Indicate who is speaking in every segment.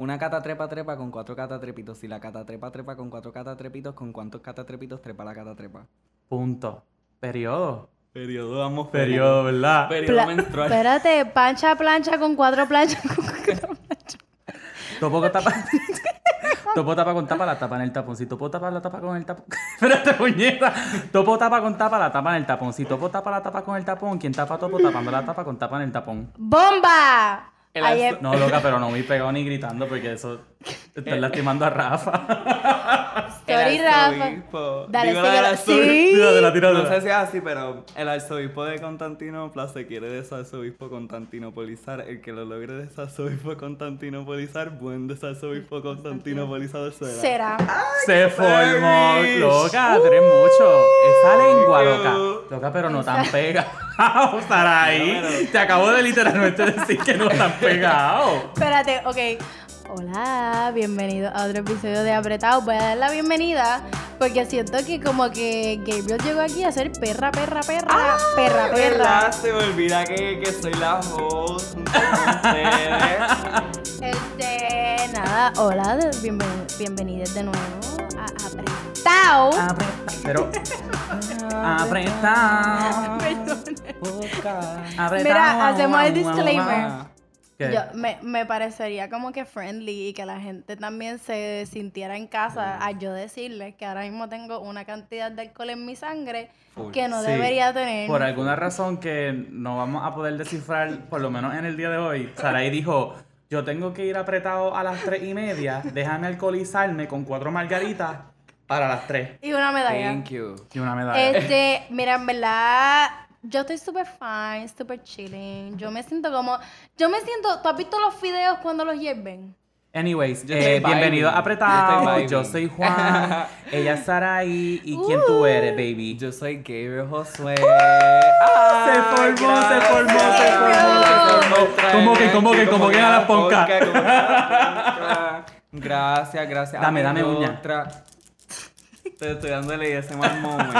Speaker 1: Una cata trepa trepa con cuatro catatrepitos. Si la cata trepa trepa con cuatro catatrepitos, ¿con cuántos catatrepitos trepa la cata trepa?
Speaker 2: Punto. Periodo.
Speaker 1: Periodo vamos
Speaker 2: Periodo, ¿verdad?
Speaker 1: Periodo
Speaker 3: Pla-
Speaker 1: menstrual.
Speaker 3: Espérate, pancha plancha con cuatro planchas. con cuatro planchas.
Speaker 2: Topo con tapa. Topo tapa con tapa, la tapa en el tapón. Si topo tapa la tapa con el tapón. Espérate, puñeta. Topo tapa con tapa, la tapa en el tapón. Si topo tapa la tapa con el tapón, ¿quién tapa topo tapando la tapa con tapa en el tapón?
Speaker 3: ¡Bomba!
Speaker 1: El
Speaker 3: Ayer-
Speaker 2: No, loca, pero no me pegado ni gritando porque eso. Estás lastimando a Rafa.
Speaker 1: El
Speaker 3: Rafa. Dale,
Speaker 1: Digo, la arzobispo.
Speaker 3: Sí.
Speaker 2: Tíratela,
Speaker 1: No sé si es así, pero el arzobispo de Constantinopla se quiere desarzobispo Constantinopolizar. El que lo logre desarzobispo Constantinopolizar, buen desarzobispo Constantinopolizador será.
Speaker 3: Será.
Speaker 2: Se formó, loca, eres mucho. Esa lengua, loca. Loca, pero no tan pega. ahí. Te acabo de literalmente decir que no tan pegado.
Speaker 3: Espérate, ok. Hola, bienvenido a otro episodio de Apretado. Voy a dar la bienvenida porque siento que como que Gabriel llegó aquí a ser perra, perra, perra, perra, perra.
Speaker 1: ¿Verdad? Se me olvida que, que soy la host.
Speaker 3: Este, nada, hola, bienven- bienvenidos de nuevo a Apretado.
Speaker 2: Apreta, pero. Apretado. Apretado.
Speaker 3: Mira, hacemos el disclaimer. Yo, me, me parecería como que friendly y que la gente también se sintiera en casa a yo decirles que ahora mismo tengo una cantidad de alcohol en mi sangre
Speaker 1: Full.
Speaker 3: que no
Speaker 2: Sí.
Speaker 3: debería tener.
Speaker 2: Por alguna razón que no vamos a poder descifrar, por lo menos en el día de hoy, Sarai dijo, yo tengo que ir apretado a las tres y media, déjame alcoholizarme con cuatro margaritas para las tres.
Speaker 3: Y una medalla.
Speaker 1: Thank you.
Speaker 2: Y una medalla.
Speaker 3: Este, mira, en verdad, yo estoy súper fine, súper chilling. Yo me siento como. Yo me siento. ¿Tú has visto los videos cuando los hierven?
Speaker 2: Anyways,
Speaker 1: Yo
Speaker 2: eh, bienvenido a. Apretado.
Speaker 1: Yo
Speaker 2: soy. Juan, ella es Sarai, ¿y quién tú eres, baby?
Speaker 1: Yo soy Gabriel Josué.
Speaker 2: se
Speaker 1: Ay,
Speaker 2: formó, se formó, se formó, se formó. ¿Cómo que, cómo que, cómo que a la ponca?
Speaker 1: como que a la ponca. Gracias, gracias.
Speaker 2: Dame, dame uña.
Speaker 1: Te estoy dándole ese mal moment.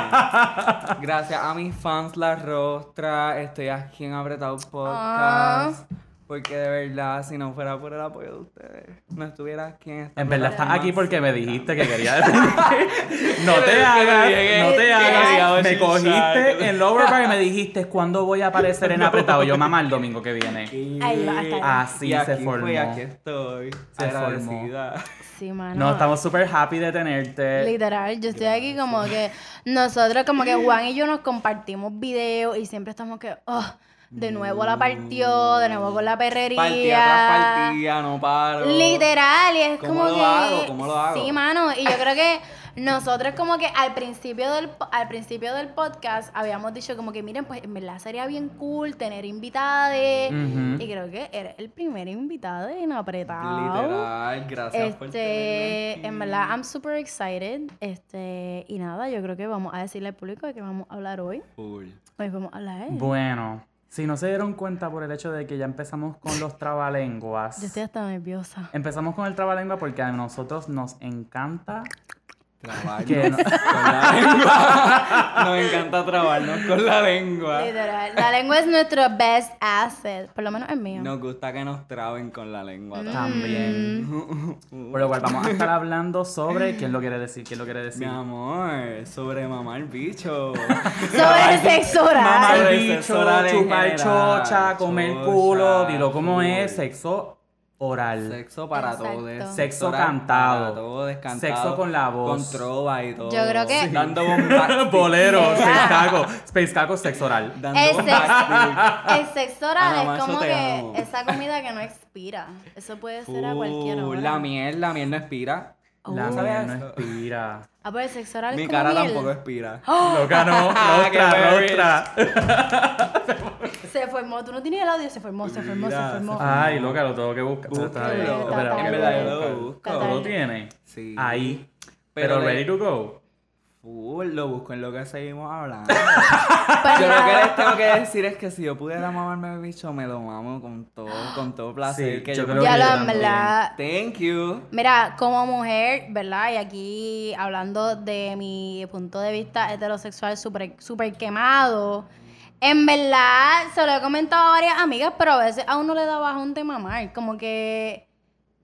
Speaker 1: Gracias a mis fans La Rostra, estoy aquí en Apretado Podcast. Porque de verdad, si no fuera por el apoyo de ustedes, no estuviera aquí en esta
Speaker 2: En verdad estás aquí porque me dijiste que quería No te hagas, no te hagas. Me cogiste en Lower Bar y me dijiste cuándo voy a aparecer en apretado. Yo mamá el domingo que viene. Así
Speaker 1: Y
Speaker 2: se
Speaker 1: aquí
Speaker 2: formó.
Speaker 1: aquí estoy.
Speaker 2: Se
Speaker 1: agradecida.
Speaker 3: Sí, mano.
Speaker 2: No, estamos súper happy de tenerte.
Speaker 3: Literal, yo estoy aquí como que nosotros como que Juan y yo nos compartimos videos y siempre estamos que, oh, de nuevo la partió, de nuevo con la perrería.
Speaker 1: Partida tras partida, no paro.
Speaker 3: Literal, y es
Speaker 1: ¿Cómo
Speaker 3: como
Speaker 1: lo
Speaker 3: que.
Speaker 1: hago? ¿Cómo lo hago?
Speaker 3: Sí, mano. Y yo creo que nosotros, como que al principio del al principio del podcast habíamos dicho, como que miren, pues en verdad sería bien cool tener invitades.
Speaker 2: Ujú.
Speaker 3: Y creo que eres el primer invitado en apretado.
Speaker 1: Literal, gracias por tenerme
Speaker 3: Este,
Speaker 1: aquí.
Speaker 3: en verdad, I'm super excited. Este, y nada, yo creo que vamos a decirle al público de que vamos a hablar hoy.
Speaker 1: Full.
Speaker 3: Hoy vamos a hablar.
Speaker 2: Bueno, si no se dieron cuenta por el hecho de que ya empezamos con los trabalenguas.
Speaker 3: Yo estoy hasta nerviosa.
Speaker 2: Empezamos con el trabalengua porque a nosotros nos encanta
Speaker 1: Trabarnos con la lengua. Nos encanta trabarnos con la lengua.
Speaker 3: Literal. La lengua es nuestro best asset. Por lo menos es mío.
Speaker 1: Nos gusta que nos traben con la lengua.
Speaker 3: Mm.
Speaker 2: también. Por lo cual vamos a estar hablando sobre quién lo quiere decir, quién lo quiere
Speaker 1: Mi
Speaker 2: decir.
Speaker 1: amor, sobre mamar bicho.
Speaker 3: Sobre el sexo oral.
Speaker 2: El
Speaker 1: el
Speaker 2: bicho, chupar chocha, comer
Speaker 1: Chocha,
Speaker 2: culo, dilo cómo es, sexo oral.
Speaker 1: Sexo para
Speaker 3: Exacto.
Speaker 1: todos.
Speaker 2: Sexo
Speaker 1: oral
Speaker 2: cantado.
Speaker 1: Para todos, cantado.
Speaker 2: Sexo con la voz.
Speaker 1: Con trova y todo.
Speaker 3: Yo creo que- Sí.
Speaker 1: Dando bombastic.
Speaker 2: Bolero,
Speaker 3: Yeah.
Speaker 2: Space Caco, Space Caco, sexo oral.
Speaker 1: Dando
Speaker 3: El sexo, el sexo oral
Speaker 1: Ana
Speaker 3: es como que
Speaker 1: amo.
Speaker 3: esa comida que no expira. Eso puede ser a cualquier
Speaker 1: Uh,
Speaker 3: hora.
Speaker 1: La miel, la miel no expira.
Speaker 2: La
Speaker 3: Oh.
Speaker 2: miel no expira.
Speaker 3: Ah, pues el sexo oral
Speaker 1: Mi
Speaker 3: es como
Speaker 1: cara
Speaker 3: miel.
Speaker 1: tampoco expira.
Speaker 2: Loca, no,
Speaker 1: Ah, berries.
Speaker 2: rostra.
Speaker 3: Se formó. Tú no tienes el audio. Se formó, se formó, se formó.
Speaker 2: Ay, loca, lo tengo que buscar.
Speaker 1: Búscalo.
Speaker 2: Está bien, espera,
Speaker 3: En
Speaker 1: verdad, yo lo busco.
Speaker 2: ¿Tú lo tienes?
Speaker 1: Sí.
Speaker 2: Ahí.
Speaker 1: Pero
Speaker 2: Pero
Speaker 1: de-
Speaker 2: ready to go.
Speaker 1: Full, lo busco en lo que seguimos hablando. Yo lo que les tengo que decir es que si yo pudiera mamarme el bicho, me lo mamo con todo, con todo placer.
Speaker 2: Sí,
Speaker 1: que
Speaker 2: yo
Speaker 1: yo
Speaker 2: creo
Speaker 3: Ya
Speaker 2: que
Speaker 3: lo,
Speaker 2: yo
Speaker 3: en
Speaker 2: también.
Speaker 3: verdad.
Speaker 1: Thank you.
Speaker 3: Mira, como mujer, ¿verdad? Y aquí hablando de mi punto de vista heterosexual súper super quemado. En verdad, se lo he comentado a varias amigas, pero a veces a uno le da bajón de mamar. Como que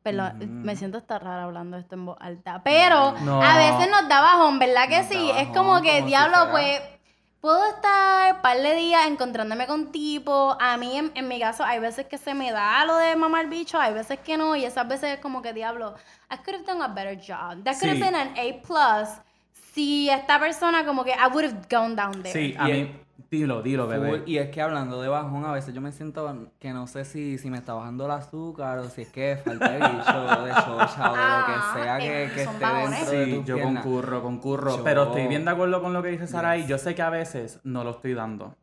Speaker 3: Perdón, me siento hasta rara hablando esto en voz alta. Pero
Speaker 2: No.
Speaker 3: a veces nos da bajón, ¿verdad que
Speaker 1: Nos
Speaker 3: sí? es como que,
Speaker 1: como
Speaker 3: diablo, pues. Puedo estar un par de días encontrándome con tipo. A mí, en, en mi caso, hay veces que se me da lo de mamar bicho, hay veces que no. Y esas veces es como que, diablo, I could have done a better job. That could have been an A plus. Si esta persona, como que, I would have gone down there.
Speaker 2: Sí, a
Speaker 1: Y
Speaker 2: mí. Dilo, dilo, bebé.
Speaker 1: Y es que hablando de bajón, a veces yo me siento que no sé si, si me está bajando el azúcar o si es que falta de bicho, de chocha o de lo
Speaker 3: Ah,
Speaker 1: que sea
Speaker 3: eh,
Speaker 1: que, que esté
Speaker 3: bajones.
Speaker 1: dentro de
Speaker 2: Sí,
Speaker 1: tus
Speaker 2: yo
Speaker 1: piernas.
Speaker 2: concurro, concurro.
Speaker 1: Yo-
Speaker 2: Pero estoy bien de acuerdo con lo que dice Sara y yo sé que a veces no lo estoy dando.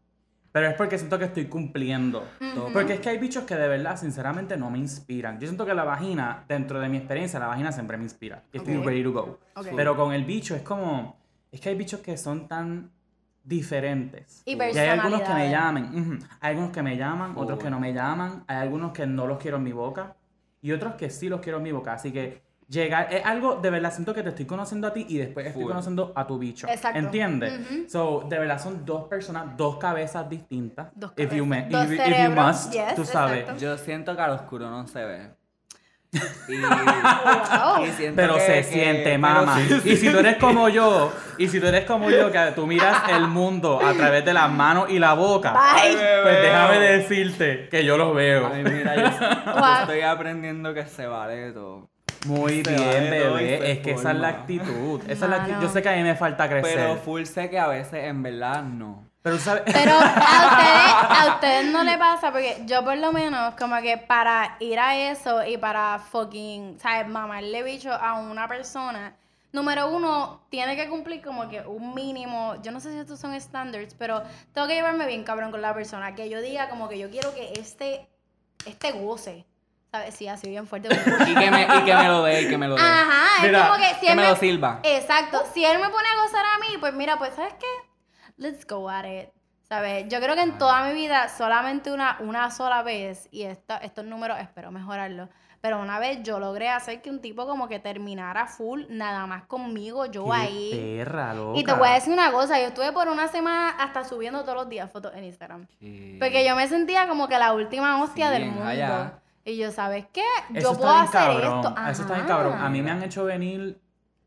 Speaker 2: Pero es porque siento que estoy cumpliendo. Porque es que hay bichos que de verdad, sinceramente, no me inspiran. Yo siento que la vagina, dentro de mi experiencia, la vagina siempre me inspira. Estoy
Speaker 3: Ok.
Speaker 2: ready to go.
Speaker 3: Ok.
Speaker 2: Pero con el bicho es como. Es que hay bichos que son tan diferentes.
Speaker 3: Y
Speaker 2: hay algunos que me
Speaker 3: personalidades.
Speaker 2: llaman. ujú. Hay algunos que me llaman, otros que no me llaman. Hay algunos que no los quiero en mi boca. Y otros que sí los quiero en mi boca. Así que llegar. Es algo, de verdad, siento que te estoy conociendo a ti y después estoy
Speaker 1: Full.
Speaker 2: conociendo a tu bicho.
Speaker 3: Exacto.
Speaker 2: ¿Entiendes?
Speaker 3: Ujú.
Speaker 2: So, de verdad son dos personas, dos cabezas distintas.
Speaker 3: Dos
Speaker 2: If you,
Speaker 3: cabezas. Dos
Speaker 2: if, if you
Speaker 3: cerebros,
Speaker 2: must,
Speaker 3: yes,
Speaker 2: tú sabes.
Speaker 3: exacto.
Speaker 1: Yo siento que al oscuro no se ve. Y,
Speaker 3: Wow.
Speaker 1: y siento
Speaker 2: Pero
Speaker 1: que-
Speaker 2: se
Speaker 1: que-
Speaker 2: siente, mamá.
Speaker 1: sí,
Speaker 2: Y si tú eres como yo, y si tú eres como yo, que tú miras el mundo a través de las manos y la boca,
Speaker 3: Bye.
Speaker 2: pues déjame decirte que yo lo veo.
Speaker 1: Ay, mira, yo, estoy aprendiendo que se vale de todo.
Speaker 2: Muy
Speaker 1: Se
Speaker 2: bien, bebé. Es que esa es la actitud. Esa es la actitud. Yo sé que a mí me falta crecer.
Speaker 1: Pero
Speaker 2: Pero,
Speaker 1: full sé que a veces en verdad no.
Speaker 2: ¿Sabes?
Speaker 3: Pero a ustedes, a ustedes no le pasa, porque yo por lo menos, como que para ir a eso y para fucking, ¿sabes? Mamarle bicho a una persona, número uno, tiene que cumplir como que un mínimo, yo no sé si estos son estándares, pero tengo que llevarme bien cabrón con la persona, que yo diga como que yo quiero que este, este goce, ¿sabes? Sí, así bien fuerte.
Speaker 1: Y que me, y que me lo dé, y que me lo dé.
Speaker 3: Ajá, es
Speaker 2: Mira,
Speaker 3: como que si
Speaker 1: que
Speaker 3: él
Speaker 1: me
Speaker 3: me
Speaker 1: lo sirva.
Speaker 3: Exacto. Si él me pone a gozar a mí, pues mira, pues ¿sabes qué? Let's go at it. ¿Sabes? Yo creo que en toda mi vida solamente una, una sola vez, y esta- estos números espero mejorarlo, pero una vez yo logré hacer que un tipo como que terminara full, nada más conmigo, yo
Speaker 2: Qué
Speaker 3: ahí.
Speaker 2: perra, loca.
Speaker 3: Y te voy a decir una cosa, yo estuve por una semana hasta subiendo todos los días fotos en Instagram. Porque yo me sentía como que la última hostia
Speaker 1: Sí,
Speaker 3: del mundo.
Speaker 1: allá.
Speaker 3: Y yo, ¿sabes qué? Yo
Speaker 2: Eso
Speaker 3: puedo hacer
Speaker 2: cabrón.
Speaker 3: esto.
Speaker 2: Eso está bien
Speaker 3: Ajá.
Speaker 2: cabrón. A mí me han hecho venir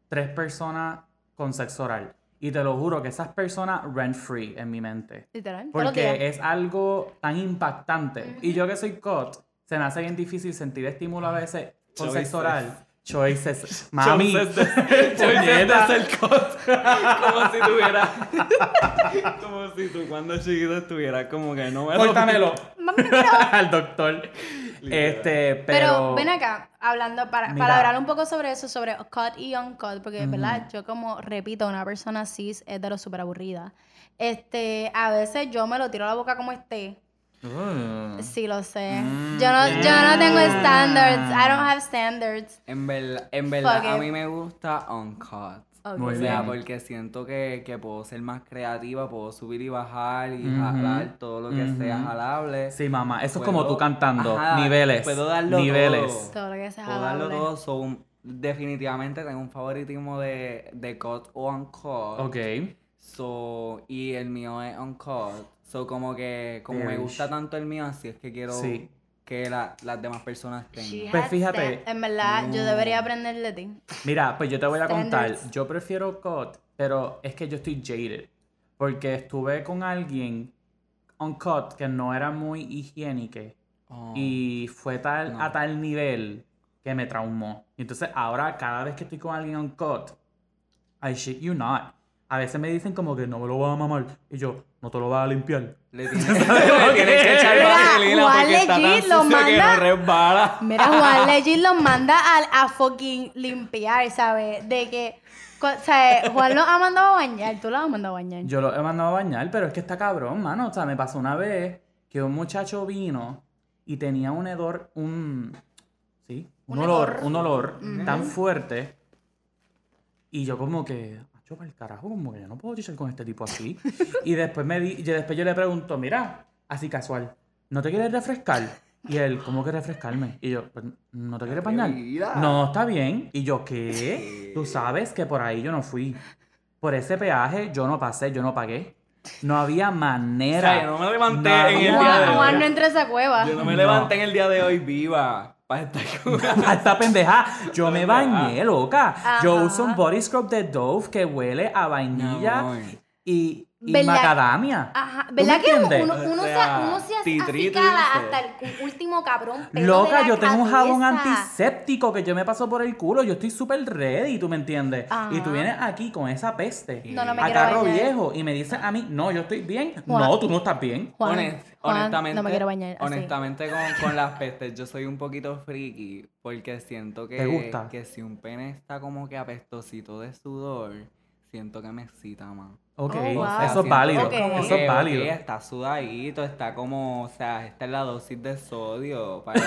Speaker 2: tres personas con sexo oral. Y te lo juro que esas personas rent free en mi mente.
Speaker 3: Literal.
Speaker 2: Porque es algo tan impactante. Y yo que soy cot, se me hace bien difícil sentir estímulo a veces con
Speaker 1: Choices.
Speaker 2: sexo oral. Choices. Mami.
Speaker 1: Choices de- hacer cut. Como si tuviera. como si tú cuando chiquito estuvieras como que no me lo-
Speaker 2: Córtamelo. Al doctor. Este, pero.
Speaker 3: Pero ven acá, hablando para,
Speaker 2: Mira.
Speaker 3: para hablar un poco sobre eso, sobre cut y uncut, porque, ¿verdad? Yo como, repito, una persona cis hetero súper aburrida. Este, a veces yo me lo tiro a la boca como esté.
Speaker 2: Uh.
Speaker 3: Sí, lo sé.
Speaker 2: Mm,
Speaker 3: Yo, no, yo no tengo
Speaker 2: yeah.
Speaker 3: standards. I don't have standards.
Speaker 1: En verdad, en verdad
Speaker 3: Fuck
Speaker 1: a
Speaker 3: it.
Speaker 1: mí me gusta uncut.
Speaker 2: Muy
Speaker 1: o sea,
Speaker 2: bien.
Speaker 1: porque siento que, que puedo ser más creativa, puedo subir y bajar y
Speaker 2: Ujú.
Speaker 1: jalar todo lo que sea jalable.
Speaker 2: Sí, mamá. Eso es como tú cantando.
Speaker 1: Ajá,
Speaker 2: niveles.
Speaker 1: Puedo darlo
Speaker 2: niveles.
Speaker 1: todo.
Speaker 3: Todo lo que sea
Speaker 1: Puedo darlo
Speaker 3: jalable.
Speaker 1: todo. so, definitivamente tengo un favoritismo de, de cut o uncut.
Speaker 2: Ok.
Speaker 1: So, y el mío es uncut. So, como que, como me gusta tanto el mío, así es que quiero
Speaker 2: Sí.
Speaker 1: Que la- las demás personas tengan.
Speaker 2: Pues fíjate.
Speaker 3: En verdad, yo
Speaker 1: No.
Speaker 3: debería aprender de ti.
Speaker 2: Mira, pues yo te voy a contar. Yo prefiero cut, pero es que yo estoy jaded. Porque estuve con alguien on cut que no era muy higiénica.
Speaker 1: Oh.
Speaker 2: Y fue tal,
Speaker 1: No.
Speaker 2: a tal nivel que me traumó. Y entonces ahora cada vez que estoy con alguien on cut, I shit you not. A veces me dicen como que no me lo vas a mamar. Y yo, no te lo vas a limpiar.
Speaker 1: Le tienes, le tienes que echar vaselina
Speaker 3: Juan
Speaker 1: porque está tan
Speaker 3: lo
Speaker 1: sucio que
Speaker 3: manda-
Speaker 1: no resbala.
Speaker 3: Mira, Juan Legit los manda a, a fucking limpiar, ¿sabes? De que, o sea, Juan los ha mandado a bañar, tú los has mandado a bañar.
Speaker 2: Yo lo he mandado a bañar, pero es que está cabrón, mano. O sea, me pasó una vez que un muchacho vino y tenía un hedor, un... Sí, un,
Speaker 3: Un
Speaker 2: olor,
Speaker 3: hedor.
Speaker 2: un olor tan fuerte. Y yo como que, macho, para el carajo, como que yo no puedo chichar con este tipo así. y después me di, y después yo le pregunto, mira, así casual, ¿no te quieres refrescar? Y él, ¿cómo que refrescarme? Y yo, "Pues, ¿no te quieres bañar? No, está bien. Y yo, ¿qué? Tú sabes que por ahí yo no fui. Por ese peaje yo no pasé, yo no pagué. No había manera.
Speaker 1: O sea, yo no me levanté
Speaker 2: No
Speaker 1: en el día de hoy.
Speaker 3: Juan no entra a esa cueva.
Speaker 1: Yo no me
Speaker 2: No.
Speaker 1: levanté en el día de hoy viva. Para
Speaker 2: esta pendeja, yo me bañé, loca. Yo uso un body scrub de Dove que huele a vainilla y, y
Speaker 3: ¿Verdad?
Speaker 2: macadamia.
Speaker 3: Ajá,
Speaker 2: ¿Tú me
Speaker 3: ¿verdad que uno,
Speaker 2: entiendes?
Speaker 3: uno, uno
Speaker 1: O
Speaker 3: se,
Speaker 1: sea,
Speaker 3: uno se
Speaker 1: titri,
Speaker 3: acicala
Speaker 1: tú
Speaker 3: hasta el último cabrón pelo de
Speaker 2: Loca,
Speaker 3: la
Speaker 2: yo tengo un jabón antiséptico que yo me paso por el culo. Yo estoy súper ready, ¿tú me entiendes?
Speaker 3: Ajá.
Speaker 2: Y tú vienes aquí con esa peste.
Speaker 3: No, no me
Speaker 2: a carro
Speaker 3: bañar.
Speaker 2: viejo y me dices a mí, no, yo estoy bien.
Speaker 3: Juan.
Speaker 2: No, tú no estás bien.
Speaker 3: Juan,
Speaker 1: Honest-
Speaker 3: Juan,
Speaker 1: honestamente,
Speaker 3: no me quiero bañar así.
Speaker 1: honestamente con, con las pestes yo soy un poquito friki porque siento que,
Speaker 2: ¿Te gusta?
Speaker 1: que si un pene está como que apestosito de sudor, siento que me excita más.
Speaker 2: Ok,
Speaker 3: Oh, wow.
Speaker 2: eso es válido. Eso es válido.
Speaker 1: ok, está sudadito, está como, o sea, esta es la dosis de sodio para,
Speaker 3: yo-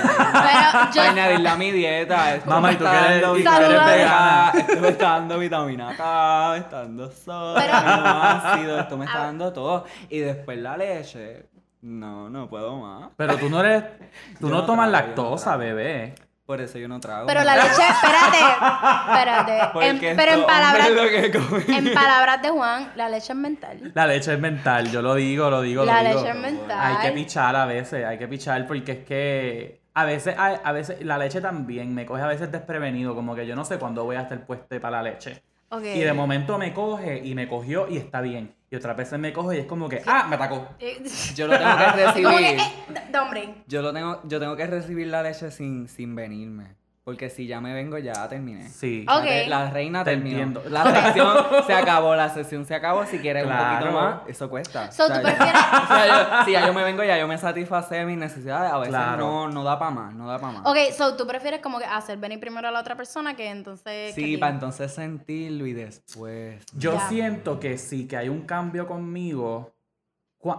Speaker 1: para añadirla a mi dieta. Esto
Speaker 2: Mamá, ¿y tú
Speaker 1: está
Speaker 2: que eres-
Speaker 1: dando
Speaker 2: vegana?
Speaker 1: Esto me está dando vitamina K, me está dando sodio,
Speaker 3: Pero-
Speaker 1: ácido, esto me está
Speaker 3: Ah.
Speaker 1: dando todo. Y después la leche, no, no puedo más.
Speaker 2: Pero tú no eres. Tú no
Speaker 1: no
Speaker 2: tomas
Speaker 1: trago, yo no
Speaker 2: lactosa, bebé.
Speaker 1: Por eso yo no trago.
Speaker 3: Pero la leche, espérate, espérate. En- pero en palabras, en palabras de Juan, la leche es mental.
Speaker 2: La leche es mental, yo lo digo, lo digo,
Speaker 3: La
Speaker 2: lo digo.
Speaker 3: leche es mental.
Speaker 2: Hay que pichar a veces, hay que pichar porque es que a veces, hay- a veces la leche también me coge a veces desprevenido, como que yo no sé cuándo voy a estar puesto para la leche.
Speaker 3: Ok.
Speaker 2: Y de momento me coge y me cogió y está bien. Y otras veces me coge y es como que, ah, me atacó.
Speaker 3: Eh,
Speaker 1: Yo lo tengo que recibir.
Speaker 3: Como que, eh, d- hombre.
Speaker 1: Yo lo tengo, yo tengo que recibir la leche sin, sin venirme. Porque si ya me vengo, ya terminé.
Speaker 2: Sí.
Speaker 3: Ok.
Speaker 1: La, re- la reina
Speaker 2: Te
Speaker 1: terminó.
Speaker 2: entiendo.
Speaker 1: La sesión se acabó, la sesión se acabó. Si quieres un poquito más, eso cuesta.
Speaker 3: So,
Speaker 1: O sea,
Speaker 3: ¿tú
Speaker 1: yo-
Speaker 3: prefieres-
Speaker 1: o sea, yo- si ya yo me vengo, ya yo me satisfacé mis necesidades. A veces
Speaker 2: Claro.
Speaker 1: no, no da para más, no da para más.
Speaker 3: Ok, so tú prefieres como que hacer venir primero a la otra persona que entonces.
Speaker 1: Sí, para entonces sentirlo y después.
Speaker 2: Yo siento que sí, que hay un cambio conmigo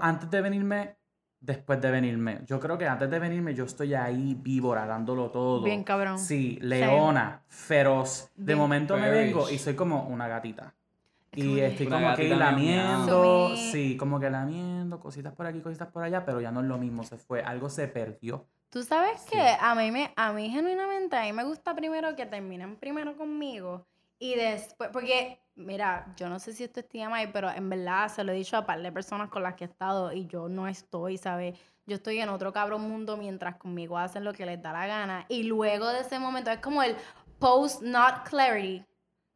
Speaker 2: antes de venirme, después de venirme. Yo creo que antes de venirme yo estoy ahí víbora, dándolo todo.
Speaker 3: Bien cabrón.
Speaker 2: Sí, leona, feroz. De
Speaker 3: Bien.
Speaker 2: momento me vengo y soy como una gatita. Y estoy
Speaker 1: Una
Speaker 2: como que lamiendo, sí, como que lamiendo, cositas por aquí, cositas por allá, pero ya no es lo mismo, se fue, algo se perdió.
Speaker 3: Tú sabes que a mí me, a mí genuinamente, a mí me gusta primero que terminen primero conmigo y después, porque, mira, yo no sé si esto es TMI, pero en verdad se lo he dicho a par de personas con las que he estado y yo no estoy, ¿sabes? Yo estoy en otro cabrón mundo mientras conmigo hacen lo que les da la gana y luego de ese momento es como el post not clarity.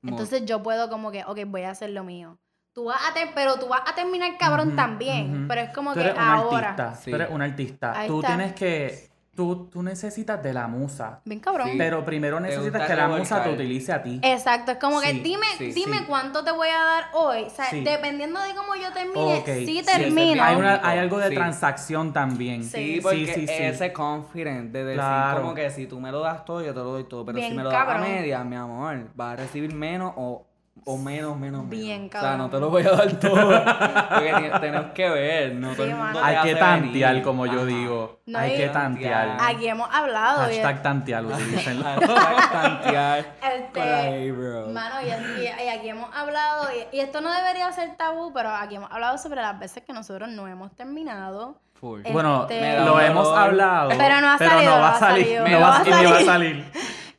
Speaker 3: Entonces yo puedo como que, ok, voy a hacer lo mío. Tú vas a ter- pero tú vas a terminar cabrón también, pero es como
Speaker 2: Tú
Speaker 3: que
Speaker 2: eres un
Speaker 3: ahora.
Speaker 2: artista,
Speaker 1: Sí.
Speaker 2: tú eres un artista.
Speaker 3: Ahí
Speaker 2: tú
Speaker 3: está.
Speaker 2: tienes que, tú, tú necesitas de la musa,
Speaker 3: Bien cabrón.
Speaker 1: Sí.
Speaker 2: pero primero necesitas que la musa te utilice a ti.
Speaker 3: Exacto, es como que dime,
Speaker 1: sí,
Speaker 3: dime
Speaker 2: sí.
Speaker 3: cuánto te voy a dar hoy. O sea,
Speaker 2: Sí.
Speaker 3: dependiendo de cómo yo termine,
Speaker 2: Ok,
Speaker 3: sí
Speaker 2: sí,
Speaker 3: termino.
Speaker 2: Hay, una- hay algo de
Speaker 1: Sí.
Speaker 2: transacción también.
Speaker 3: Sí.
Speaker 1: Sí, porque
Speaker 2: sí, sí.
Speaker 1: ese confident de decir
Speaker 2: Claro.
Speaker 1: como que si tú me lo das todo, yo te lo doy todo. Pero
Speaker 3: Bien
Speaker 1: si me lo das a media, mi amor, vas a recibir menos o, o menos, menos, menos.
Speaker 3: Bien
Speaker 1: O sea,
Speaker 3: cabrón.
Speaker 1: no te lo voy a dar todo. porque tenemos que ver, no todo el mundo
Speaker 2: Hay que tantear,
Speaker 1: venir.
Speaker 2: como yo
Speaker 1: Ajá.
Speaker 2: digo.
Speaker 3: No,
Speaker 2: hay que tantear.
Speaker 3: Aquí hemos hablado.
Speaker 2: Hashtag tantear, utilícenlo.
Speaker 1: Hashtag tantear
Speaker 3: Este,
Speaker 1: A-Bro.
Speaker 3: Mano, y, y- y aquí hemos hablado, y, y esto no debería ser tabú, pero aquí hemos hablado sobre las veces que nosotros no hemos terminado.
Speaker 1: Full.
Speaker 2: Bueno,
Speaker 3: Este-
Speaker 2: lo hemos hablado.
Speaker 3: Pero no ha salido,
Speaker 2: no
Speaker 3: no
Speaker 2: va a salir. No va a
Speaker 3: salir.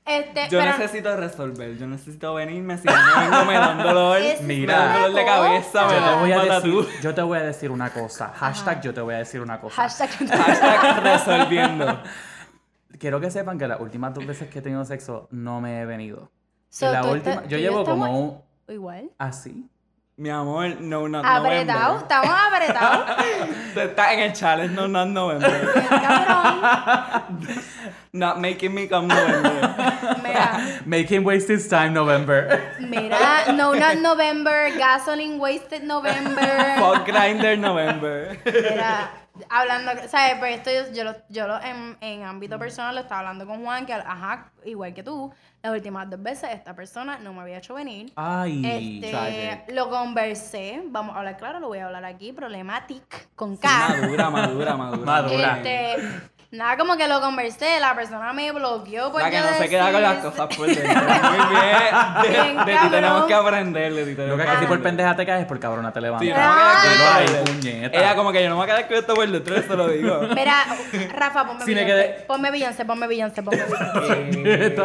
Speaker 3: Este,
Speaker 1: Yo
Speaker 3: pero-
Speaker 1: necesito resolver, yo necesito venirme, si no me vengo me dan dolor,
Speaker 3: Es
Speaker 2: Mira.
Speaker 1: dolor de cabeza, me
Speaker 2: Yo te,
Speaker 1: dan
Speaker 2: voy a
Speaker 1: un
Speaker 2: decir, yo te voy a decir una cosa. Hashtag yo te voy a decir una cosa.
Speaker 3: Hashtag.
Speaker 1: Hashtag resolviendo.
Speaker 2: Quiero que sepan que las últimas dos veces que he tenido sexo no me he venido.
Speaker 3: So,
Speaker 2: la última,
Speaker 3: estás-
Speaker 2: yo llevo como un
Speaker 3: Igual.
Speaker 2: así.
Speaker 1: Mi amor, no, not
Speaker 3: Apretado, estamos apretados.
Speaker 1: Estás en el challenge, no, not November.
Speaker 3: Cabrón.
Speaker 1: Not making me come November.
Speaker 3: Mira,
Speaker 2: Make him waste his time, November.
Speaker 3: mira, no not November, gasoline wasted November.
Speaker 1: Fuck grinder November.
Speaker 3: Mira, hablando, ¿sabes? Pues esto yo, yo, lo, yo lo- en, en ámbito personal lo estaba hablando con Juan, que ajá, igual que tú, las últimas dos veces esta persona no me había hecho venir.
Speaker 2: Ay,
Speaker 3: Este,
Speaker 2: tragic.
Speaker 3: lo conversé, vamos a hablar claro, lo voy a hablar aquí, problematic, con
Speaker 1: Sí,
Speaker 3: K.
Speaker 1: madura, madura, madura.
Speaker 2: Madura.
Speaker 3: Este, nada, como que lo conversé, la persona me bloqueó por
Speaker 1: La que no se queda con las cosas por dentro. Muy bien. De,
Speaker 3: Bien,
Speaker 1: de ti tenemos que aprender, de ti
Speaker 2: Lo
Speaker 1: tenemos
Speaker 2: que
Speaker 1: que
Speaker 2: es que si por pendeja te caes es por cabrona te levantas.
Speaker 1: Sí, no me quedar con esto. Ella como que yo no me voy a quedar con esto por dentro, eso lo digo.
Speaker 3: Mira, Rafa, ponme
Speaker 2: Si me
Speaker 3: Beyoncé,
Speaker 2: quedé-
Speaker 3: ponme Beyoncé, ponme Beyoncé, ponme Beyoncé.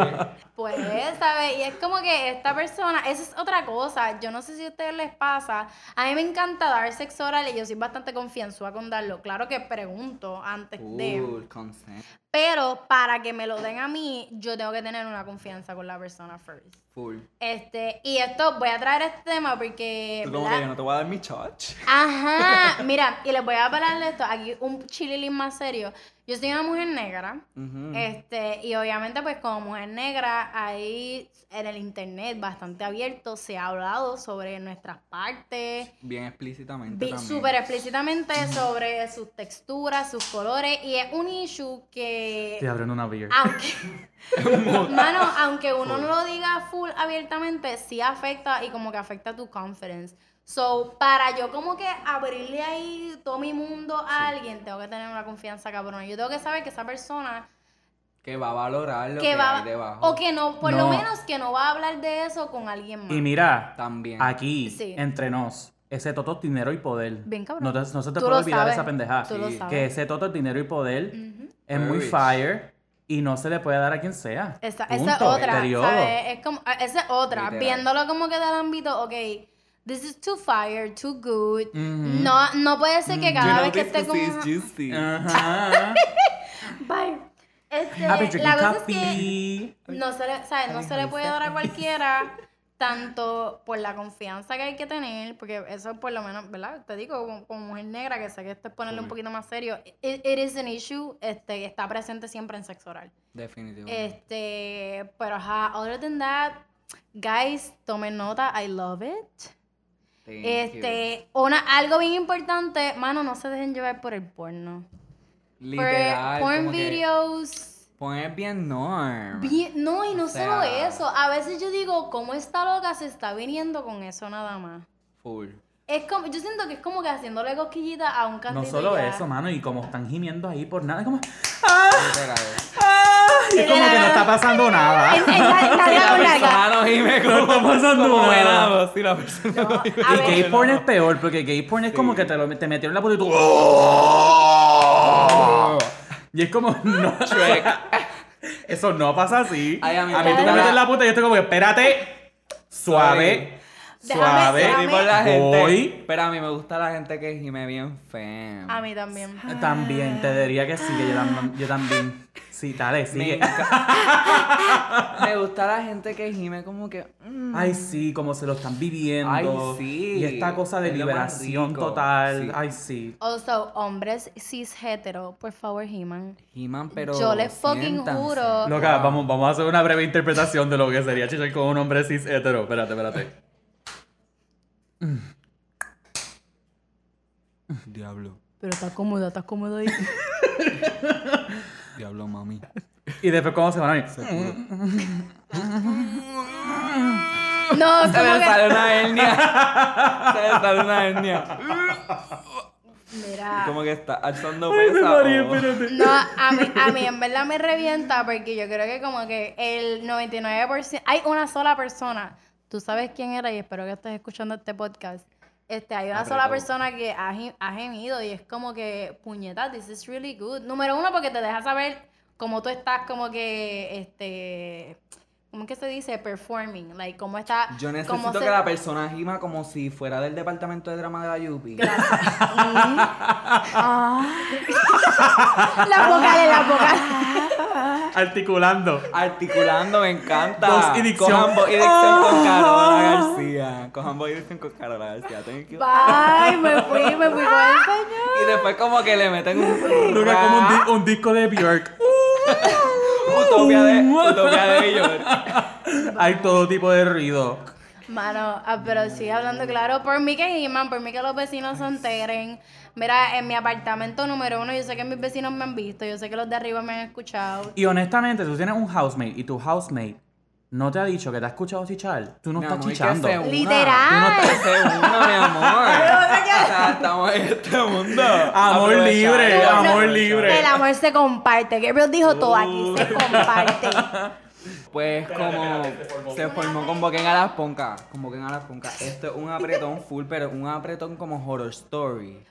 Speaker 3: Pues, ¿sabes? Y es como que esta persona, esa es otra cosa. Yo no sé si a ustedes les pasa. A mí me encanta dar sexo oral y yo soy bastante confianzuda con darlo. Claro que pregunto antes de.
Speaker 1: Cool, consent.
Speaker 3: Pero para que me lo den a mí, yo tengo que tener una confianza con la persona first.
Speaker 1: Full.
Speaker 3: Este, y esto, voy a traer este tema porque.
Speaker 1: Tú como que yo no te voy a dar mi church.
Speaker 3: Ajá, mira, y les voy a hablar de esto, aquí un chililín más serio. Yo soy una mujer negra, este, y obviamente pues como mujer negra, ahí en el internet bastante abierto se ha hablado sobre nuestras partes,
Speaker 1: Bien explícitamente
Speaker 3: súper explícitamente sobre sus texturas, sus colores, y es un issue que...
Speaker 2: Estoy abriendo una beer.
Speaker 3: Aunque, mano, aunque uno no lo diga full abiertamente, sí afecta y como que afecta tu confidence. So, para yo como que abrirle ahí todo mi mundo a alguien, tengo que tener una confianza cabrona. Yo tengo que saber que esa persona
Speaker 1: Que va a valorar lo
Speaker 3: que
Speaker 1: que,
Speaker 3: va
Speaker 1: hay debajo.
Speaker 3: o que no, por
Speaker 2: No.
Speaker 3: lo menos que no va a hablar de eso con alguien más.
Speaker 2: Y mira,
Speaker 1: También.
Speaker 2: aquí,
Speaker 3: Sí.
Speaker 2: entre nos, ese toto es dinero y poder.
Speaker 3: Bien cabrón.
Speaker 2: No, te- no se te
Speaker 3: Tú
Speaker 2: puede olvidar
Speaker 3: sabes,
Speaker 2: esa pendejada.
Speaker 1: Sí.
Speaker 2: Que ese toto es dinero y poder.
Speaker 3: Ujú.
Speaker 2: Es muy
Speaker 1: Very.
Speaker 2: fire y no se le puede dar a quien sea.
Speaker 3: Esa, esa es otra. Es como, ah, esa es otra.
Speaker 1: Literal.
Speaker 3: Viéndolo como que del ámbito, ok, this is too fire, too good.
Speaker 2: Ujú.
Speaker 3: No, no puede ser que
Speaker 1: You
Speaker 3: cada
Speaker 1: know
Speaker 3: vez que
Speaker 1: this
Speaker 3: esté
Speaker 1: is juicy.
Speaker 3: Bye. Este,
Speaker 2: drinking
Speaker 3: la cosa es que
Speaker 2: coffee.
Speaker 3: no se le, ¿sabes? No se le puede dar a cualquiera tanto por la confianza que hay que tener, porque eso por lo menos, ¿verdad? Te digo, como, como mujer negra, que sé que esto es ponerle un poquito más serio, it, it is an issue, este, está presente siempre en sexo oral.
Speaker 1: Definitivamente.
Speaker 3: Este, pero ajá, other than that, guys, tomen nota, I love it.
Speaker 1: Thank.
Speaker 3: Este, una, algo bien importante, mano, no se dejen llevar por el porno. Por porn
Speaker 1: que
Speaker 3: videos.
Speaker 1: Poner bien norm.
Speaker 3: Bien- no, y no
Speaker 1: O
Speaker 3: solo
Speaker 1: sea-
Speaker 3: eso. A veces yo digo, ¿cómo esta loca se está viniendo con eso nada más?
Speaker 1: Full.
Speaker 3: Es como, yo siento que es como que haciéndole cosquillita a un
Speaker 2: No
Speaker 3: cantito.
Speaker 2: solo
Speaker 3: y ya.
Speaker 2: eso, mano, y como están gimiendo ahí por nada, es como. ¡Ah! ¡Ah! Y es como que no está pasando nada.
Speaker 3: Es- es la- la
Speaker 1: Si
Speaker 3: vida
Speaker 1: la
Speaker 3: con la
Speaker 1: persona no gime como,
Speaker 2: está pasando
Speaker 1: como
Speaker 2: nada.
Speaker 1: la persona no gime.
Speaker 2: Y gay porn es peor, porque gay porn es como que te, lo, te metieron la puta y tú. Y es como, no. Eso no pasa así.
Speaker 1: Ay, a mí
Speaker 2: a
Speaker 1: me
Speaker 2: mí tú me metes
Speaker 1: la-
Speaker 2: la puta y yo estoy como, espérate. Suave. Suave.
Speaker 3: déjame-
Speaker 1: Y por la gente.
Speaker 2: Voy.
Speaker 1: Pero a mí me gusta la gente que gime bien feo.
Speaker 3: A mí también.
Speaker 2: También, te diría que sí, que yo, tam- yo también. Sí, dale, sigue.
Speaker 1: me gusta la gente que gime como que. mm,
Speaker 2: Ay, sí, como se lo están viviendo.
Speaker 1: Ay, sí.
Speaker 2: Y esta cosa de
Speaker 1: Es
Speaker 2: liberación total.
Speaker 1: Sí.
Speaker 2: Ay, sí.
Speaker 3: Also, hombres cis hetero, por favor, He-Man.
Speaker 1: Giman, pero.
Speaker 3: Yo les fucking
Speaker 1: siéntanse.
Speaker 3: juro.
Speaker 2: Loca, vamos, vamos a hacer una breve interpretación de lo que sería chichar con un hombre cis hetero. Espérate, espérate.
Speaker 1: Diablo.
Speaker 3: Pero está cómoda, está cómoda ahí.
Speaker 1: Diablo, mami.
Speaker 2: Y después, ¿cómo se van a ir?
Speaker 3: no,
Speaker 1: Se
Speaker 3: como
Speaker 1: le
Speaker 3: que...
Speaker 1: sale una hernia. Se le sale una hernia.
Speaker 3: Mira.
Speaker 1: Como que está alzando
Speaker 2: Ay,
Speaker 1: pesa.
Speaker 2: María,
Speaker 1: o-
Speaker 2: espérate.
Speaker 3: No, a mí, a mí en verdad me revienta porque yo creo que como que el 99%... Hay una sola persona. Tú sabes quién era y espero que estés escuchando este podcast. Este, hay una
Speaker 1: Apretó.
Speaker 3: sola persona que ha, ha gemido y es como que, puñeta, this is really good. Número uno, porque te deja saber cómo tú estás como que, este... ¿Cómo es que se dice? Performing. Like, cómo está...
Speaker 1: Yo
Speaker 3: cómo
Speaker 1: necesito
Speaker 3: se-
Speaker 1: que la persona gima como si fuera del departamento de drama de la Yupi.
Speaker 3: La vocal, la vocal.
Speaker 2: Articulando.
Speaker 1: Articulando, me encanta.
Speaker 2: Voz y dicción.
Speaker 1: Cojan voz y dicción con Carola García. Cojan voz y dicción con Carola García. Thank you.
Speaker 3: Bye, me fui, me fui con el señor.
Speaker 1: Y después como que le meten un...
Speaker 2: Loca, como un, di- un disco de Björk.
Speaker 1: Utopia de, utopia de York.
Speaker 2: Hay todo tipo de ruido.
Speaker 3: Mano, ah, pero sigue hablando claro. Por mí que Iman, por mí que los vecinos se enteren. Mira, en mi apartamento número uno, yo sé que mis vecinos me han visto, yo sé que los de arriba me han escuchado.
Speaker 2: Y honestamente, tú tienes un housemate y tu housemate no te ha dicho que te ha escuchado chichar, tú no
Speaker 1: Mi
Speaker 2: estás
Speaker 1: amor, que
Speaker 2: chichando.
Speaker 1: se una.
Speaker 3: Literal.
Speaker 1: Que se una, mi amor. o sea, estamos en este mundo.
Speaker 2: Amor libre,
Speaker 3: No,
Speaker 2: amor
Speaker 3: no,
Speaker 2: libre.
Speaker 3: El amor se comparte. Gabriel dijo todo aquí, se comparte.
Speaker 1: Pues como se formó convoquen a las poncas, convoquen a las poncas. Esto es un apretón full, pero un apretón como horror story.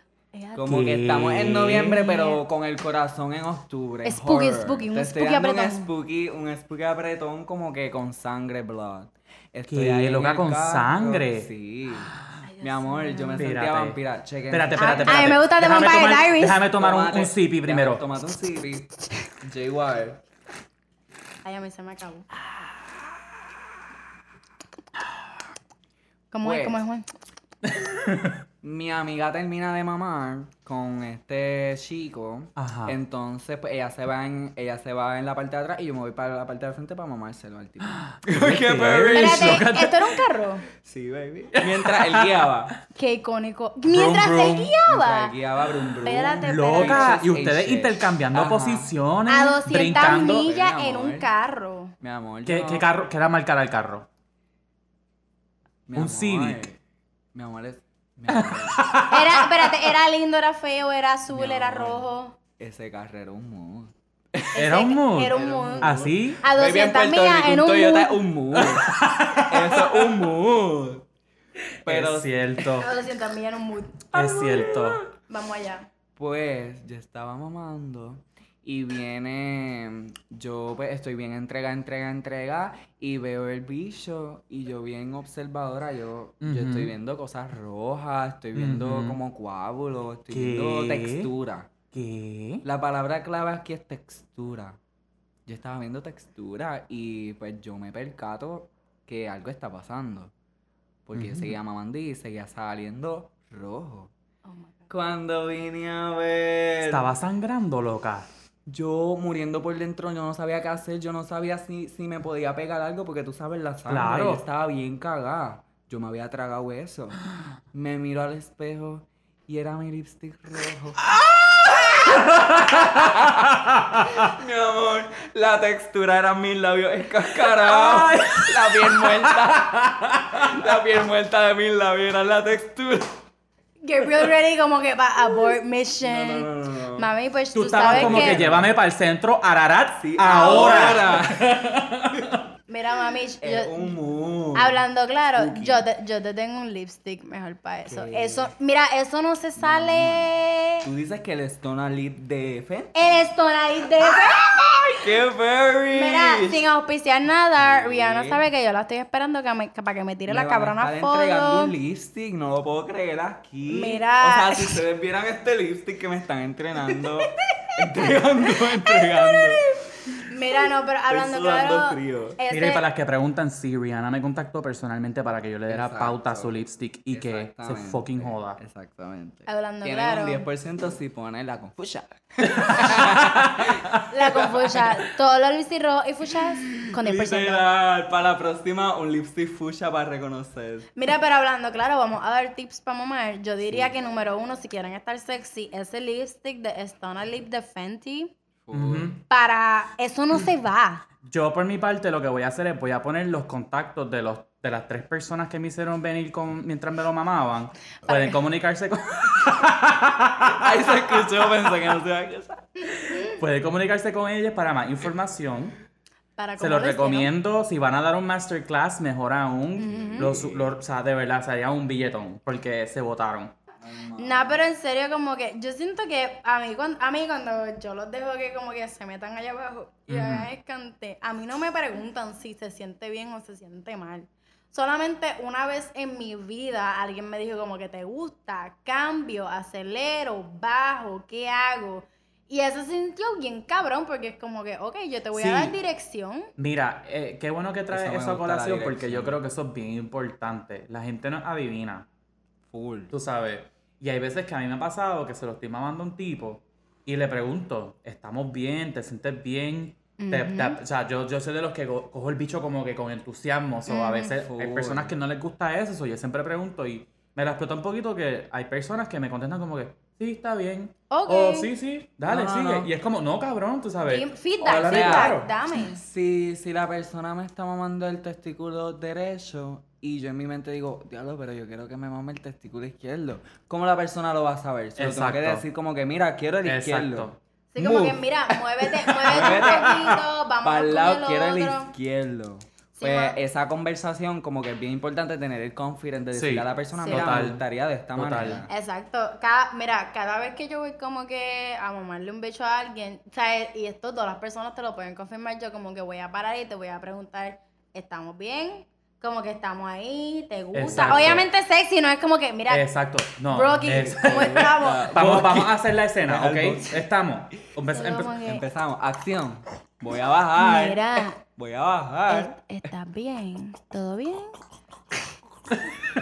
Speaker 1: Como
Speaker 2: ¿Qué?
Speaker 1: que estamos en noviembre, pero con el corazón en octubre.
Speaker 3: Spooky,
Speaker 1: horror.
Speaker 3: spooky, un
Speaker 1: Te estoy
Speaker 3: spooky
Speaker 1: dando
Speaker 3: apretón.
Speaker 1: Un spooky, un spooky apretón como que con sangre, blood. Estoy
Speaker 2: ¿Qué?
Speaker 1: ahí en
Speaker 2: Loca,
Speaker 1: el
Speaker 2: con
Speaker 1: carro,
Speaker 2: sangre.
Speaker 1: Sí. Mi amor, yo me
Speaker 2: Espérate.
Speaker 1: sentía vampira. Chequen.
Speaker 2: Espérate,
Speaker 3: A-
Speaker 2: espérate,
Speaker 3: a mí
Speaker 2: espérate.
Speaker 3: me gusta
Speaker 2: Déjame
Speaker 3: Vampire
Speaker 2: tomar-
Speaker 3: Diaries.
Speaker 2: Déjame tomar un,
Speaker 1: Tómate-
Speaker 2: un sipi primero.
Speaker 1: Tómate un sipi. J.Y.
Speaker 3: Ay, a mí se me acabó. ¿Cómo es?
Speaker 1: Pues.
Speaker 3: ¿Cómo es, Juan?
Speaker 1: Mi amiga termina de mamar con este chico.
Speaker 2: Ajá.
Speaker 1: Entonces, pues ella se va en, ella se va en la parte de atrás y yo me voy para la parte de frente para mamárselo al tipo.
Speaker 2: ¡Qué
Speaker 3: Espérate, ¿esto era un carro?
Speaker 1: Sí, baby. Mientras él guiaba.
Speaker 3: Qué icónico. Mientras
Speaker 2: brum.
Speaker 3: él
Speaker 1: Mientras
Speaker 3: guiaba.
Speaker 1: él guiaba brum brum.
Speaker 3: Espérate,
Speaker 2: Loca, y ustedes
Speaker 1: H.
Speaker 2: intercambiando
Speaker 1: Ajá.
Speaker 2: posiciones,
Speaker 3: A 200
Speaker 2: brincando.
Speaker 3: millas
Speaker 1: Mi
Speaker 3: en un carro.
Speaker 1: Mi amor.
Speaker 2: ¿Qué,
Speaker 1: yo
Speaker 2: qué carro? ¿Qué era marcar al carro?
Speaker 1: Mi
Speaker 2: un
Speaker 1: amor.
Speaker 2: Civic.
Speaker 1: Mi amor es. Mi amor,
Speaker 3: Era, espérate, ¿era lindo, era feo, era azul,
Speaker 1: Mi
Speaker 3: era
Speaker 1: amor.
Speaker 3: rojo?
Speaker 1: ese carro era un mood.
Speaker 2: Era un mood.
Speaker 3: Era un mood.
Speaker 2: ¿Así?
Speaker 3: A
Speaker 1: Baby, en
Speaker 3: 200
Speaker 1: Puerto
Speaker 3: millas en
Speaker 1: un Toyota es
Speaker 3: mood.
Speaker 1: un mood. Eso es un mood. Pero
Speaker 2: es cierto,
Speaker 3: A 200 millas en un mood.
Speaker 2: es cierto.
Speaker 3: Vamos allá.
Speaker 1: Pues yo estaba mamando y viene, yo pues estoy bien entrega, entrega, entrega y veo el bicho y yo bien observadora, yo, yo estoy viendo cosas rojas, estoy viendo como coágulos, estoy
Speaker 2: ¿Qué?
Speaker 1: viendo textura.
Speaker 2: ¿Qué?
Speaker 1: La palabra clave aquí es textura. Yo estaba viendo textura y pues yo me percato que algo está pasando. Porque yo
Speaker 2: Ujú.
Speaker 1: seguía mamando y seguía saliendo rojo.
Speaker 3: Oh my God.
Speaker 1: Cuando vine a ver.
Speaker 2: Estaba sangrando, loca.
Speaker 1: Yo muriendo por dentro, yo no sabía qué hacer, yo no sabía si, si me podía pegar algo, porque tú sabes la sangre.
Speaker 2: Claro.
Speaker 1: Yo estaba bien cagada. Yo me había tragado eso. Me miro al espejo y era mi lipstick rojo. mi amor, la textura eran mis labios escascarados. La piel muerta. La piel muerta de mis labios era la textura.
Speaker 3: Gabriel ready como que va abort mission.
Speaker 1: No, no, no, no, no.
Speaker 3: Mami, pues
Speaker 2: Tú
Speaker 3: tú,
Speaker 2: estabas
Speaker 3: sabes
Speaker 2: como que,
Speaker 3: que...
Speaker 2: llévame para el centro, Ararat,
Speaker 1: Sí,
Speaker 2: ahora.
Speaker 3: Mira, mami, yo- hablando claro, yo te, yo te tengo un lipstick mejor para eso.
Speaker 1: ¿Qué?
Speaker 3: Eso, mira, eso no se sale...
Speaker 1: Tú dices que el Stone Lip de Fe.
Speaker 3: El Stonalight de...
Speaker 1: ¡Qué fairy!
Speaker 3: Mira, sin auspiciar nada,
Speaker 1: Sí.
Speaker 3: Rihanna sabe que yo la estoy esperando que me- que para que me tire
Speaker 1: Me
Speaker 3: la cabrona
Speaker 1: estar entregando
Speaker 3: foto.
Speaker 1: un lipstick, no lo puedo creer aquí.
Speaker 3: Mira.
Speaker 1: O sea, si ustedes vieran este lipstick que me están entrenando, entregando, entregando.
Speaker 3: Mira, no, pero hablando
Speaker 1: sudando
Speaker 3: claro.
Speaker 1: frío.
Speaker 3: ese-
Speaker 2: Mira, y para las que preguntan, sí, Rihanna me contactó personalmente para que yo le diera
Speaker 1: Exacto.
Speaker 2: pauta a su lipstick y que se fucking joda.
Speaker 1: Exactamente.
Speaker 3: Hablando
Speaker 1: Tienen
Speaker 3: claro.
Speaker 1: un 10% si ponen la confusa.
Speaker 3: La confusa. Todos los lipstick rojos y fuchas con 10%.
Speaker 1: Literal, para la próxima, un lipstick fuchsia para reconocer.
Speaker 3: Mira, pero hablando claro, vamos a dar tips para mamar. Yo diría que número uno, si quieren estar sexy, es el lipstick de Stone Lip de Fenty. Para eso no se va.
Speaker 2: Yo por mi parte lo que voy a hacer es voy a poner los contactos de los de las tres personas que me hicieron venir con, mientras me lo mamaban. Pueden comunicarse con
Speaker 1: Ahí se escuchó, pensé que no se iba a
Speaker 2: pueden comunicarse con ellas para más información.
Speaker 3: Para
Speaker 2: Se los recomiendo. Si van a dar un masterclass, mejor aún. Los- los- o sea, de verdad, sería un billetón. Porque se votaron.
Speaker 3: No, pero en serio, como que yo siento que a mí, cuando, a mí cuando yo los dejo que como que se metan allá abajo y
Speaker 2: Ujú.
Speaker 3: hagan escante, a mí no me preguntan si se siente bien o se siente mal. Solamente una vez en mi vida alguien me dijo como que te gusta, cambio, acelero, bajo, ¿qué hago? Y eso se sintió bien cabrón porque es como que, ok, yo te voy
Speaker 2: Sí.
Speaker 3: a dar dirección.
Speaker 2: Mira, eh, qué bueno que traes
Speaker 1: Eso me
Speaker 2: eso a
Speaker 1: gusta la
Speaker 2: colación porque yo creo que eso es bien importante. La gente no adivina.
Speaker 1: Full.
Speaker 2: Tú sabes. Y hay veces que a mí me ha pasado que se lo estoy mamando a un tipo y le pregunto, ¿estamos bien? ¿Te sientes bien? Te- te- o sea, yo, yo soy de los que co- cojo el bicho como que con entusiasmo. O a
Speaker 3: Ujú.
Speaker 2: veces hay
Speaker 1: Full.
Speaker 2: personas que no les gusta eso. so yo siempre pregunto y me la explota un poquito que hay personas que me contestan como que, sí, está bien.
Speaker 3: Ok.
Speaker 2: O sí, sí, dale,
Speaker 1: No, no,
Speaker 2: sigue.
Speaker 1: no.
Speaker 2: Y es como, no, cabrón, tú sabes.
Speaker 3: Feedback,
Speaker 2: Háblame
Speaker 3: feedback, dame.
Speaker 1: Si, si la persona me está mamando el testículo derecho y yo en mi mente digo, diablo, pero yo quiero que me mame el testículo izquierdo, ¿cómo la persona lo va a saber? Se lo tengo que decir como que, mira, quiero el izquierdo.
Speaker 3: Sí, como que mira, muévete, muévete un poquito, vamos
Speaker 1: Para el lado
Speaker 3: el
Speaker 1: quiero el izquierdo. Pues esa conversación como que es bien importante tener el confidence de
Speaker 2: Sí.
Speaker 1: decirle a la persona,
Speaker 3: Sí.
Speaker 1: mira, me gustaría de esta
Speaker 2: Total.
Speaker 1: manera.
Speaker 3: Exacto. Cada, mira, cada vez que yo voy como que a mamarle un beso a alguien, o sea, y esto todas las personas te lo pueden confirmar, yo como que voy a parar y te voy a preguntar, ¿estamos bien? Como que estamos ahí, te gusta.
Speaker 2: Exacto.
Speaker 3: Obviamente sexy, no es como que, mira,
Speaker 2: Exacto. No.
Speaker 3: Brocky,
Speaker 2: es-
Speaker 3: ¿cómo estamos?
Speaker 2: Vamos, vamos a hacer la escena, ¿ok? Estamos. Empe-
Speaker 1: Empezamos. Acción. Voy a bajar.
Speaker 3: Mira,
Speaker 1: Voy a bajar.
Speaker 3: ¿es- ¿estás bien? ¿Todo bien?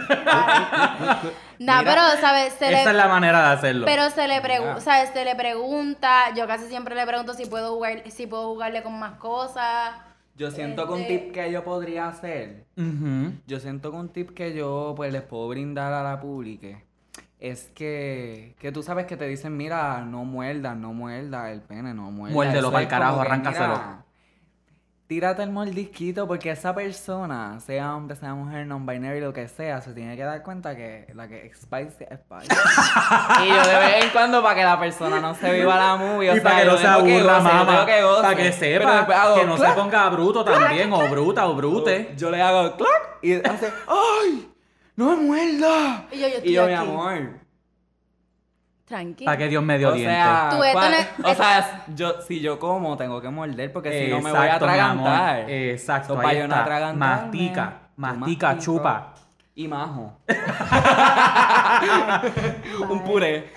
Speaker 3: no, pero, ¿sabes? Se le-
Speaker 2: Esa es la manera de hacerlo.
Speaker 3: Pero se le, pregu-
Speaker 1: Mira.
Speaker 3: ¿sabes? se le pregunta, yo casi siempre le pregunto si puedo jugar, si puedo jugarle con más cosas.
Speaker 1: Yo siento que un
Speaker 3: Este-
Speaker 1: tip que yo podría hacer,
Speaker 2: Ujú.
Speaker 1: yo siento que un tip que yo pues les puedo brindar a la pública es que, que tú sabes que te dicen, mira, no muerdas, no muerdas el pene, no muerdas.
Speaker 2: Muérdelo
Speaker 1: es como
Speaker 2: carajo, arráncaselo.
Speaker 1: mira, Tírate el mordisquito porque esa persona, sea hombre, sea mujer, non-binary, lo que sea, se tiene que dar cuenta que la que es spicy es spicy. y yo de vez en cuando para que la persona no se viva la movie, o
Speaker 2: y
Speaker 1: sea,
Speaker 2: para que no se aburra, mamá. Para que sepa que no se ponga bruto también, o bruta, o brute.
Speaker 1: yo le hago clac y hace ¡Ay! ¡No me muerda!
Speaker 3: Y yo, yo estoy
Speaker 1: Y yo, mi amor.
Speaker 3: Tranquilo.
Speaker 2: Para que Dios me dio
Speaker 1: O
Speaker 2: diente.
Speaker 1: sea,
Speaker 3: es-
Speaker 1: o sea, yo, si yo como, tengo que morder porque si no me voy a atragantar.
Speaker 2: Exacto,
Speaker 1: So,
Speaker 2: ahí
Speaker 1: pa' yo no
Speaker 2: Mastica, mastica,
Speaker 1: mastico
Speaker 2: chupa.
Speaker 1: Y majo. Un puré.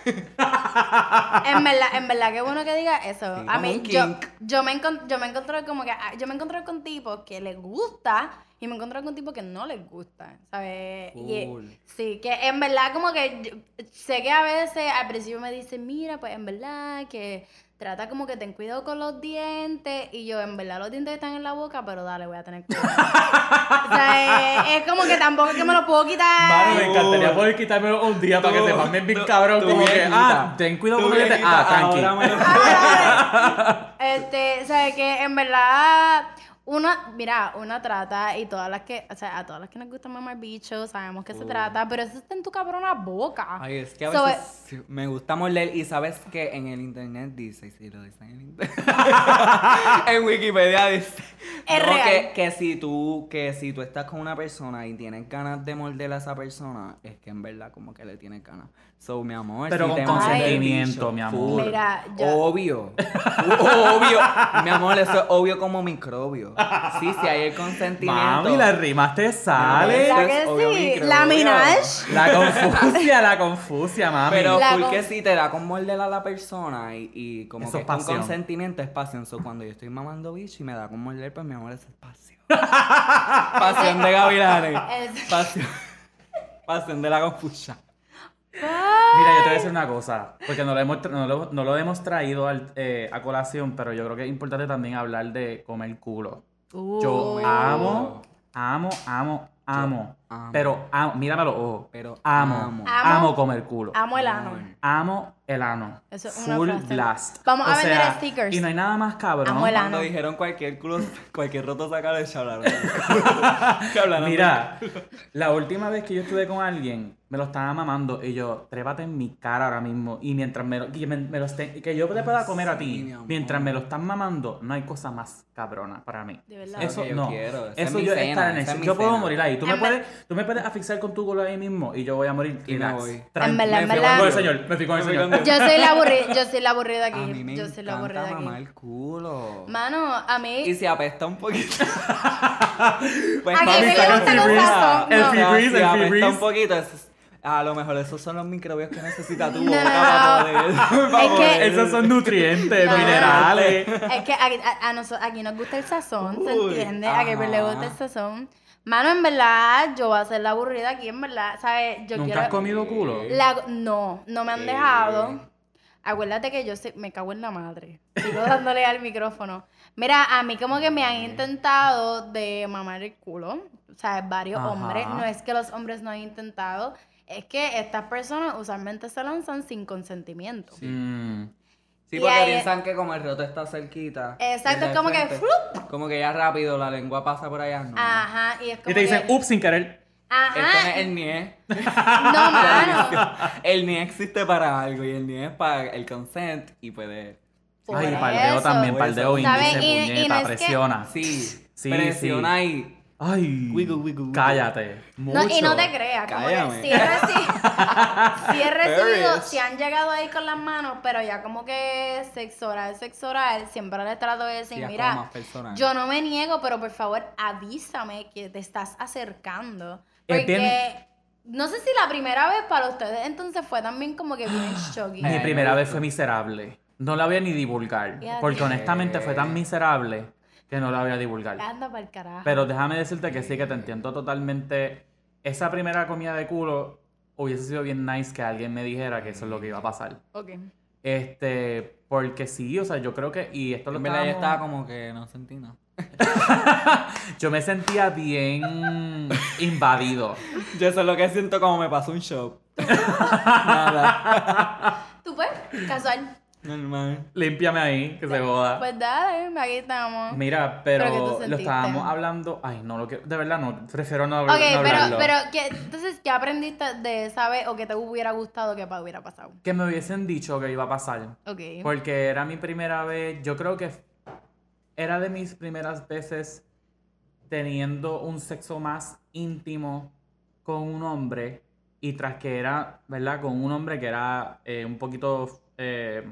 Speaker 3: En verdad, en verdad, qué bueno que diga eso.
Speaker 1: Sí,
Speaker 3: a mí, yo, yo me encontré, yo me encontré como que, ah, yo me encontré con tipos que les gusta y me encontré con tipos que no les gusta, ¿sabes? Y- sí, que en verdad como que yo- sé que a veces al principio me dicen, mira, pues en verdad que trata como que ten cuidado con los dientes y yo en verdad los dientes están en la boca, pero dale, voy a tener cuidado. o sea, es, es como que tampoco es que me los puedo quitar.
Speaker 2: Mano, me encantaría poder quitármelo un día para que
Speaker 1: Tú-
Speaker 2: se mamen bien
Speaker 1: tú-
Speaker 2: cabrón.
Speaker 1: tú
Speaker 2: Como que, ah, ten cuidado con los dientes.
Speaker 1: viejita,
Speaker 2: Ah, tranqui.
Speaker 1: ahora me lo-
Speaker 3: Este, o sea, que en verdad, una, mira, una trata y todas las que, o sea, a todas las que nos gusta mamar bicho, sabemos que se trata, pero eso está en tu cabrona boca.
Speaker 1: Ay, es que a
Speaker 3: So,
Speaker 1: veces me gusta morder y sabes que en el internet dice, y si lo dice en el internet, en Wikipedia dice
Speaker 3: Es
Speaker 1: no,
Speaker 3: real.
Speaker 1: Que, que si tú, que si tú estás con una persona y tienes ganas de morder a esa persona, es que en verdad como que le tienes ganas. So, mi amor,
Speaker 2: Pero
Speaker 1: si
Speaker 2: con
Speaker 1: te
Speaker 2: consentimiento, mi amor.
Speaker 3: Mira, yo-
Speaker 1: Obvio. obvio. Mi amor, eso es obvio como microbio. Sí, si hay el consentimiento.
Speaker 2: Mami, las rimas te sale.
Speaker 1: Esto
Speaker 3: ¿Verdad
Speaker 1: es
Speaker 3: que sí? La Minaj.
Speaker 2: La confusia, la confusia, mami.
Speaker 1: Pero
Speaker 3: La
Speaker 1: porque
Speaker 3: con-
Speaker 1: si te da con morder a la persona y, y como
Speaker 2: Eso
Speaker 1: que
Speaker 2: es
Speaker 1: con consentimiento es pasión. So, cuando yo estoy mamando bicho y me da con morder, pues mi amor, es pasión. pasión de gavilanes.
Speaker 3: Es-
Speaker 1: Pasión. pasión de la confusión.
Speaker 2: Mira, yo te voy a decir una cosa, porque no lo hemos, tra- no lo, no lo hemos traído al- eh, a colación, pero yo creo que es importante también hablar de comer culo. Yo amo, amo, amo, amo,
Speaker 1: amo.
Speaker 2: pero amo, mírame los ojos,
Speaker 1: Pero
Speaker 2: amo,
Speaker 1: amo.
Speaker 2: amo, comer culo.
Speaker 3: Amo el ano.
Speaker 1: Amor.
Speaker 2: Amo el ano.
Speaker 3: Eso es una
Speaker 2: Full
Speaker 3: frase.
Speaker 2: blast.
Speaker 3: Vamos a
Speaker 2: O
Speaker 3: vender
Speaker 2: sea,
Speaker 3: stickers.
Speaker 2: Y no hay nada más cabrón.
Speaker 3: Amo el ano.
Speaker 1: Cuando dijeron cualquier culo, cualquier roto saca de que hablaron.
Speaker 2: Mira, la última vez que yo estuve con alguien, me lo estaba mamando y yo, trépate en mi cara ahora mismo. Y mientras me lo, y me, me lo esté- que yo te pueda comer a ti, mientras me lo están mamando, no hay cosa más cabrona para mí.
Speaker 3: De verdad.
Speaker 2: Eso
Speaker 1: que yo
Speaker 2: no.
Speaker 1: quiero,
Speaker 2: Eso yo
Speaker 1: cena,
Speaker 2: estar en el
Speaker 1: es
Speaker 2: Yo puedo
Speaker 1: cena.
Speaker 2: morir ahí. Tú me puedes, tú me puedes asfixiar con tu culo ahí mismo y yo voy a morir.
Speaker 1: Y me
Speaker 2: relax,
Speaker 1: voy.
Speaker 2: tranqui.
Speaker 3: En verdad, en
Speaker 2: Me fui
Speaker 3: verdad.
Speaker 2: con el señor. Me fui con el señor.
Speaker 3: Yo soy la aburrida, yo soy la aburrida
Speaker 1: A mí
Speaker 3: aquí.
Speaker 1: me
Speaker 3: Yo soy la
Speaker 1: mamar
Speaker 3: aquí.
Speaker 1: el culo.
Speaker 3: Mano, a mí.
Speaker 1: Y si apesta un poquito. pues
Speaker 3: ¿A
Speaker 1: mami, saca
Speaker 3: gusta
Speaker 1: el
Speaker 3: sazón?
Speaker 2: El
Speaker 1: Si
Speaker 2: el
Speaker 1: apesta
Speaker 2: Febreze.
Speaker 1: un poquito, a lo mejor esos son los microbios que necesita tu boca
Speaker 3: no,
Speaker 1: para poder. para
Speaker 3: Es que-
Speaker 2: Esos son nutrientes,
Speaker 3: No.
Speaker 2: minerales.
Speaker 3: Es que aquí, a, a noso- aquí nos gusta el sazón, ¿se entiende? A que le gusta el sazón. Mano, en verdad, yo voy a ser la aburrida aquí, en verdad, ¿sabes? Yo
Speaker 2: ¿Nunca
Speaker 3: quiero...
Speaker 2: has comido culo?
Speaker 3: La- no, no me han
Speaker 1: Eh.
Speaker 3: dejado. Acuérdate que yo sé- me cago en la madre. Sigo dándole al micrófono. Mira, a mí como que me han intentado de mamar el culo. O sea, varios
Speaker 2: Ajá.
Speaker 3: hombres. No es que los hombres no han intentado. Es que estas personas usualmente se lanzan sin consentimiento.
Speaker 2: Mm.
Speaker 1: Sí,
Speaker 3: Y
Speaker 1: porque
Speaker 3: ahí-
Speaker 1: piensan que como el roto está cerquita.
Speaker 3: Exacto,
Speaker 1: y
Speaker 3: es como que.
Speaker 1: Como que ya rápido la lengua pasa por allá. No.
Speaker 3: Ajá, y es como
Speaker 2: Y te dicen,
Speaker 3: que-
Speaker 2: ups, sin querer.
Speaker 1: Esto no
Speaker 3: Ajá.
Speaker 1: es el NIE.
Speaker 3: No, mano.
Speaker 1: El NIE existe para algo y el NIE es para el consent y puede.
Speaker 2: Ay, paldeo
Speaker 3: eso.
Speaker 2: también, paldeo índice.
Speaker 3: Y- y
Speaker 2: puñeta,
Speaker 3: no es que-
Speaker 2: presiona.
Speaker 1: Sí,
Speaker 2: Sí,
Speaker 1: presiona
Speaker 2: sí.
Speaker 1: y.
Speaker 2: Ay,
Speaker 1: Wiggle, wiggle, wiggle.
Speaker 2: cállate.
Speaker 3: No, y no te creas, como que sí he, recibido, sí han llegado ahí con las manos, pero ya como que sexo oral, sexo oral, siempre les trato de decir,
Speaker 1: Sí,
Speaker 3: mira, yo no me niego, pero por favor avísame que te estás acercando.
Speaker 2: Es
Speaker 3: Porque
Speaker 2: bien-
Speaker 3: no sé si la primera vez para ustedes entonces fue también como que bien shocking.
Speaker 2: Mi primera
Speaker 1: me
Speaker 2: vez fue miserable. No la voy a ni divulgar. Porque
Speaker 3: te-
Speaker 2: honestamente fue tan miserable que no la voy a divulgar.
Speaker 3: Anda para el carajo.
Speaker 2: Pero déjame decirte que sí, que te entiendo totalmente. Esa primera comida de culo hubiese sido bien nice que alguien me dijera que eso es lo que iba a pasar.
Speaker 3: Ok.
Speaker 2: Este, porque sí, o sea, yo creo que, y esto lo
Speaker 1: yo
Speaker 2: estábamos-
Speaker 1: estaba como que no sentí nada.
Speaker 2: Yo me sentía bien invadido.
Speaker 1: Yo eso es lo que siento como me pasó un show. Nada.
Speaker 3: ¿Tú pues? Casual.
Speaker 1: Normal.
Speaker 2: Límpiame ahí, que se joda.
Speaker 3: Pues dale, aquí estamos.
Speaker 2: Mira,
Speaker 3: ¿Pero
Speaker 2: lo estábamos hablando. Ay, no lo que. De verdad, no. Prefiero no, hablar
Speaker 3: Ok,
Speaker 2: no
Speaker 3: pero,
Speaker 2: hablarlo.
Speaker 3: pero ¿qué, entonces, ¿qué aprendiste de esa vez o que te hubiera gustado que hubiera pasado?
Speaker 2: Que me hubiesen dicho que iba a pasar.
Speaker 3: Ok.
Speaker 2: Porque era mi primera vez. Yo creo que era de mis primeras veces teniendo un sexo más íntimo con un hombre. Y tras que era, ¿verdad? Con un hombre que era eh, un poquito eh,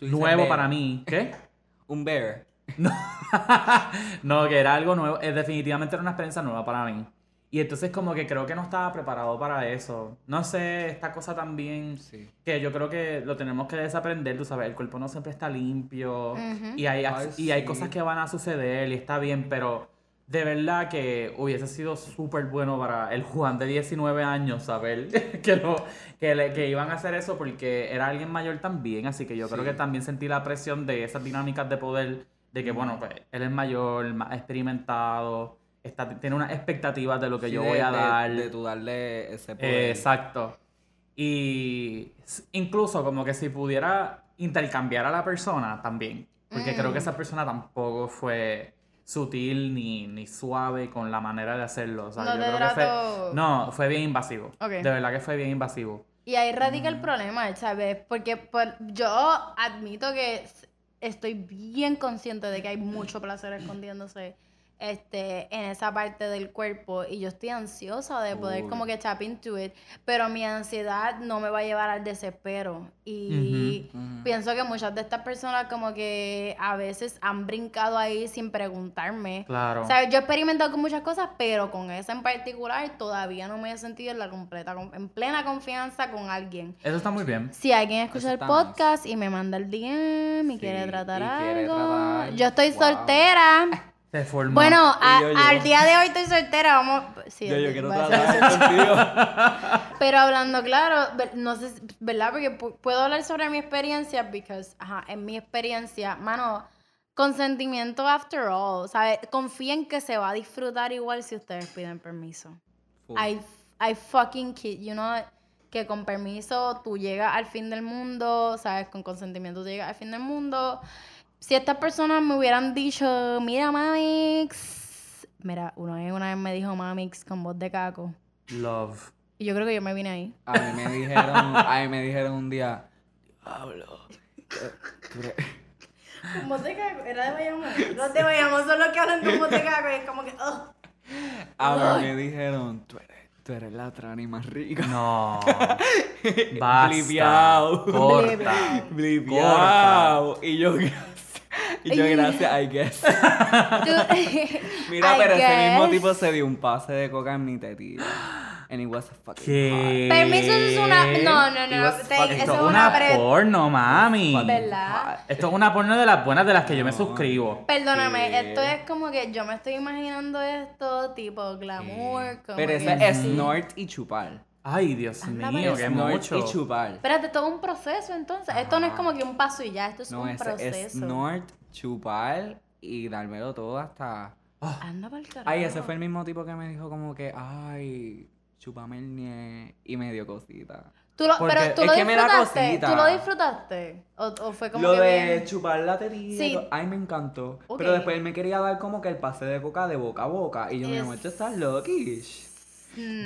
Speaker 2: nuevo
Speaker 1: bear.
Speaker 2: para mí. ¿Qué?
Speaker 1: Un bear.
Speaker 2: no, que era algo nuevo. eh, definitivamente era una experiencia nueva para mí. Y entonces como que creo que no estaba preparado para eso. No sé, esta cosa también
Speaker 1: Sí.
Speaker 2: que yo creo que lo tenemos que desaprender, tú sabes, el cuerpo no siempre está limpio y, hay,
Speaker 1: Ay,
Speaker 2: y hay cosas que van a suceder y está bien, pero de verdad que hubiese sido súper bueno para el Juan de 19 años saber que, lo, que, le- que iban a hacer eso porque era alguien mayor también, así que yo creo que también sentí la presión de esas dinámicas de poder, de que bueno, pues él es mayor, más experimentado, está, tiene unas expectativas de lo que
Speaker 1: Sí,
Speaker 2: yo
Speaker 1: de-
Speaker 2: voy a
Speaker 1: de-
Speaker 2: dar.
Speaker 1: De tu darle ese poder.
Speaker 2: Eh, exacto. Y incluso como que si pudiera intercambiar a la persona también. Porque creo que esa persona tampoco fue sutil ni, ni suave con la manera de hacerlo. O sea,
Speaker 3: No
Speaker 2: yo creo que fue. No, fue bien invasivo. De verdad que fue bien invasivo.
Speaker 3: Y ahí radica
Speaker 2: Mm.
Speaker 3: el problema, ¿sabes? Porque por- yo admito que estoy bien consciente de que hay mucho placer escondiéndose este, en esa parte del cuerpo y yo estoy ansiosa de poder
Speaker 1: Uy.
Speaker 3: como que tap into it, pero mi ansiedad no me va a llevar al desespero y pienso que muchas de estas personas como que a veces han brincado ahí sin preguntarme.
Speaker 2: Claro.
Speaker 3: O sea, yo he experimentado con muchas cosas, pero con esa en particular todavía no me he sentido en la completa, con- en plena confianza con alguien.
Speaker 2: Eso está muy bien.
Speaker 3: Si alguien escucha el podcast y me manda el DM y
Speaker 1: Sí,
Speaker 3: quiere tratar
Speaker 1: y quiere
Speaker 3: algo,
Speaker 1: tratar.
Speaker 3: yo estoy
Speaker 1: Wow.
Speaker 3: soltera.
Speaker 2: Se formó.
Speaker 3: Bueno, a-
Speaker 1: yo, yo.
Speaker 3: al día de hoy estoy soltera, vamos. Sí,
Speaker 1: Yo, yo quiero tratar contigo.
Speaker 3: pero hablando claro, no sé, ¿verdad? Porque pu- puedo hablar sobre mi experiencia, porque, ajá, en mi experiencia, mano, consentimiento after all, ¿sabes? Confíen que se va a disfrutar igual si ustedes piden permiso. I fucking kid, you know, que con permiso tú llegas al fin del mundo, ¿sabes? Con consentimiento tú llegas al fin del mundo. Si estas personas me hubieran dicho, mira, Mamix, mira, una vez, una vez me dijo Mamix con voz de caco.
Speaker 2: Love.
Speaker 3: Y yo creo que yo me vine ahí.
Speaker 1: A mí me dijeron, a mí me dijeron un día, eres-
Speaker 3: Con voz de caco, era de Bayamón. Los de Bayamón son los que hablan con voz de caco y es como que, oh.
Speaker 1: A mí me dijeron, tú eres, tú eres la trani más rica.
Speaker 2: No. Basta.
Speaker 1: Blipeao.
Speaker 2: Corta.
Speaker 1: Y yo. Y yo, gracias, I guess. Mira,
Speaker 3: I
Speaker 1: pero ese mismo tipo se dio un pase de coca en mi tetilla. And it was fucking
Speaker 2: ¿Qué?
Speaker 3: Permiso, eso es una. No, no,
Speaker 1: It
Speaker 3: no. te-
Speaker 2: Esto
Speaker 3: es
Speaker 2: es
Speaker 3: una.
Speaker 2: una
Speaker 3: pre-
Speaker 2: porno, mami.
Speaker 3: ¿Verdad?
Speaker 2: Esto es una porno de las buenas de las que yo me suscribo.
Speaker 3: Perdóname,
Speaker 1: ¿Qué?
Speaker 3: esto es como que yo me estoy imaginando esto tipo glamour. Como
Speaker 1: Pero
Speaker 3: que
Speaker 1: eso es snort y chupar.
Speaker 2: Ay, Dios
Speaker 3: Anda,
Speaker 2: mío, qué
Speaker 1: snort
Speaker 2: mucho.
Speaker 1: y chupar.
Speaker 3: Espérate, todo un proceso entonces. Esto no es como que un paso y ya, esto es
Speaker 1: No,
Speaker 3: un
Speaker 1: es, es
Speaker 3: proceso.
Speaker 1: snort, chupar y dármelo todo hasta...
Speaker 3: Anda para el carajo.
Speaker 1: Ay, ese fue el mismo tipo que me dijo como que, ay, chúpame el nie. Y me dio cosita.
Speaker 3: Tú lo,
Speaker 2: Porque
Speaker 3: pero tú
Speaker 1: es
Speaker 3: lo
Speaker 1: que me da cosita.
Speaker 3: ¿Tú lo disfrutaste? ¿O, o fue como
Speaker 1: Lo
Speaker 3: que
Speaker 1: de
Speaker 3: bien?
Speaker 1: chupar la tetilla,
Speaker 3: Sí.
Speaker 1: to- ay, me encantó. Pero después él me quería dar como que el pase de coca de boca a boca. Y yo, mi
Speaker 3: Es-
Speaker 1: amor, tú estás loquish.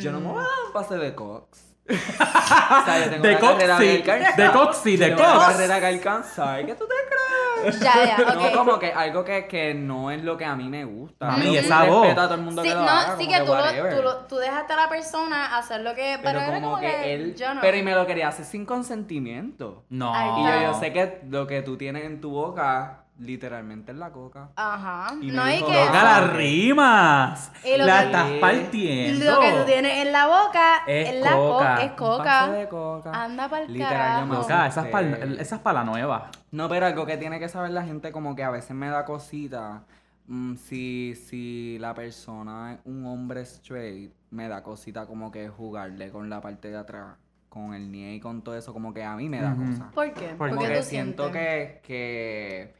Speaker 1: Yo no me voy a dar un pase de cox. O sea, yo tengo
Speaker 2: De
Speaker 1: una carrera
Speaker 2: coxi,
Speaker 1: que alcanzar.
Speaker 2: de coxi, de
Speaker 1: tengo una
Speaker 2: cox.
Speaker 1: carrera que alcanzar. ¿Qué tú te crees?
Speaker 3: Ya, ya, ok.
Speaker 1: No, como que algo que, que no es lo que a mí me gusta.
Speaker 2: Mami,
Speaker 1: Pero
Speaker 2: y esa voz.
Speaker 1: respeto a todo el mundo
Speaker 3: Sí,
Speaker 1: que lo
Speaker 3: no,
Speaker 1: haga,
Speaker 3: sí
Speaker 1: como
Speaker 3: que tú, lo- tú, lo- tú dejaste a la persona hacer lo que...
Speaker 1: Pero
Speaker 3: Pero, era
Speaker 1: como que, él...
Speaker 3: yo no.
Speaker 1: Pero y me lo quería hacer sin consentimiento.
Speaker 2: No.
Speaker 3: Ay,
Speaker 1: Y yo, yo sé que lo que tú tienes en tu boca, literalmente es la coca.
Speaker 3: Ajá.
Speaker 1: Y
Speaker 3: no hay que...
Speaker 2: Loca, las rimas. La
Speaker 3: que-
Speaker 2: estás partiendo.
Speaker 3: Lo que tú tienes en la boca
Speaker 2: Es
Speaker 3: es, la co-
Speaker 2: coca.
Speaker 3: es
Speaker 1: Un
Speaker 3: coca.
Speaker 1: vaso de coca.
Speaker 3: Anda pa'l
Speaker 1: Literal, yo
Speaker 3: carajo.
Speaker 1: me
Speaker 2: Loca, esa es para pa' la nueva.
Speaker 1: No, pero algo que tiene que saber la gente, como que a veces me da cosita. mm, si, si la persona es un hombre straight, me da cosita como que jugarle con la parte de atrás, con el nie y con todo eso, como que a mí me da
Speaker 2: Ujú.
Speaker 1: cosa.
Speaker 3: ¿Por qué?
Speaker 2: Porque
Speaker 1: Como
Speaker 3: qué
Speaker 1: que
Speaker 3: tú
Speaker 1: siento
Speaker 3: sientes?
Speaker 1: que, que,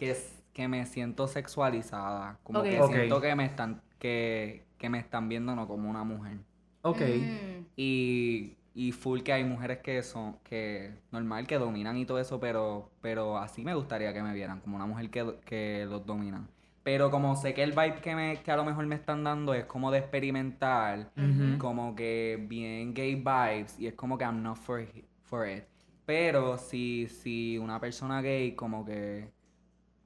Speaker 1: que, que me siento sexualizada. Como
Speaker 3: Ok.
Speaker 1: que
Speaker 2: Ok.
Speaker 1: siento que me están, que, que me están viendo no como una mujer.
Speaker 2: Ok.
Speaker 3: Mm.
Speaker 1: Y, y full que hay mujeres que son, que normal, que dominan y todo eso, pero, pero así me gustaría que me vieran, como una mujer que, que los domina. Pero como sé que el vibe que, me, que a lo mejor me están dando es como de experimentar,
Speaker 2: Ujú.
Speaker 1: como que bien gay vibes, y es como que I'm not for, for it. Pero si, si una persona gay, como que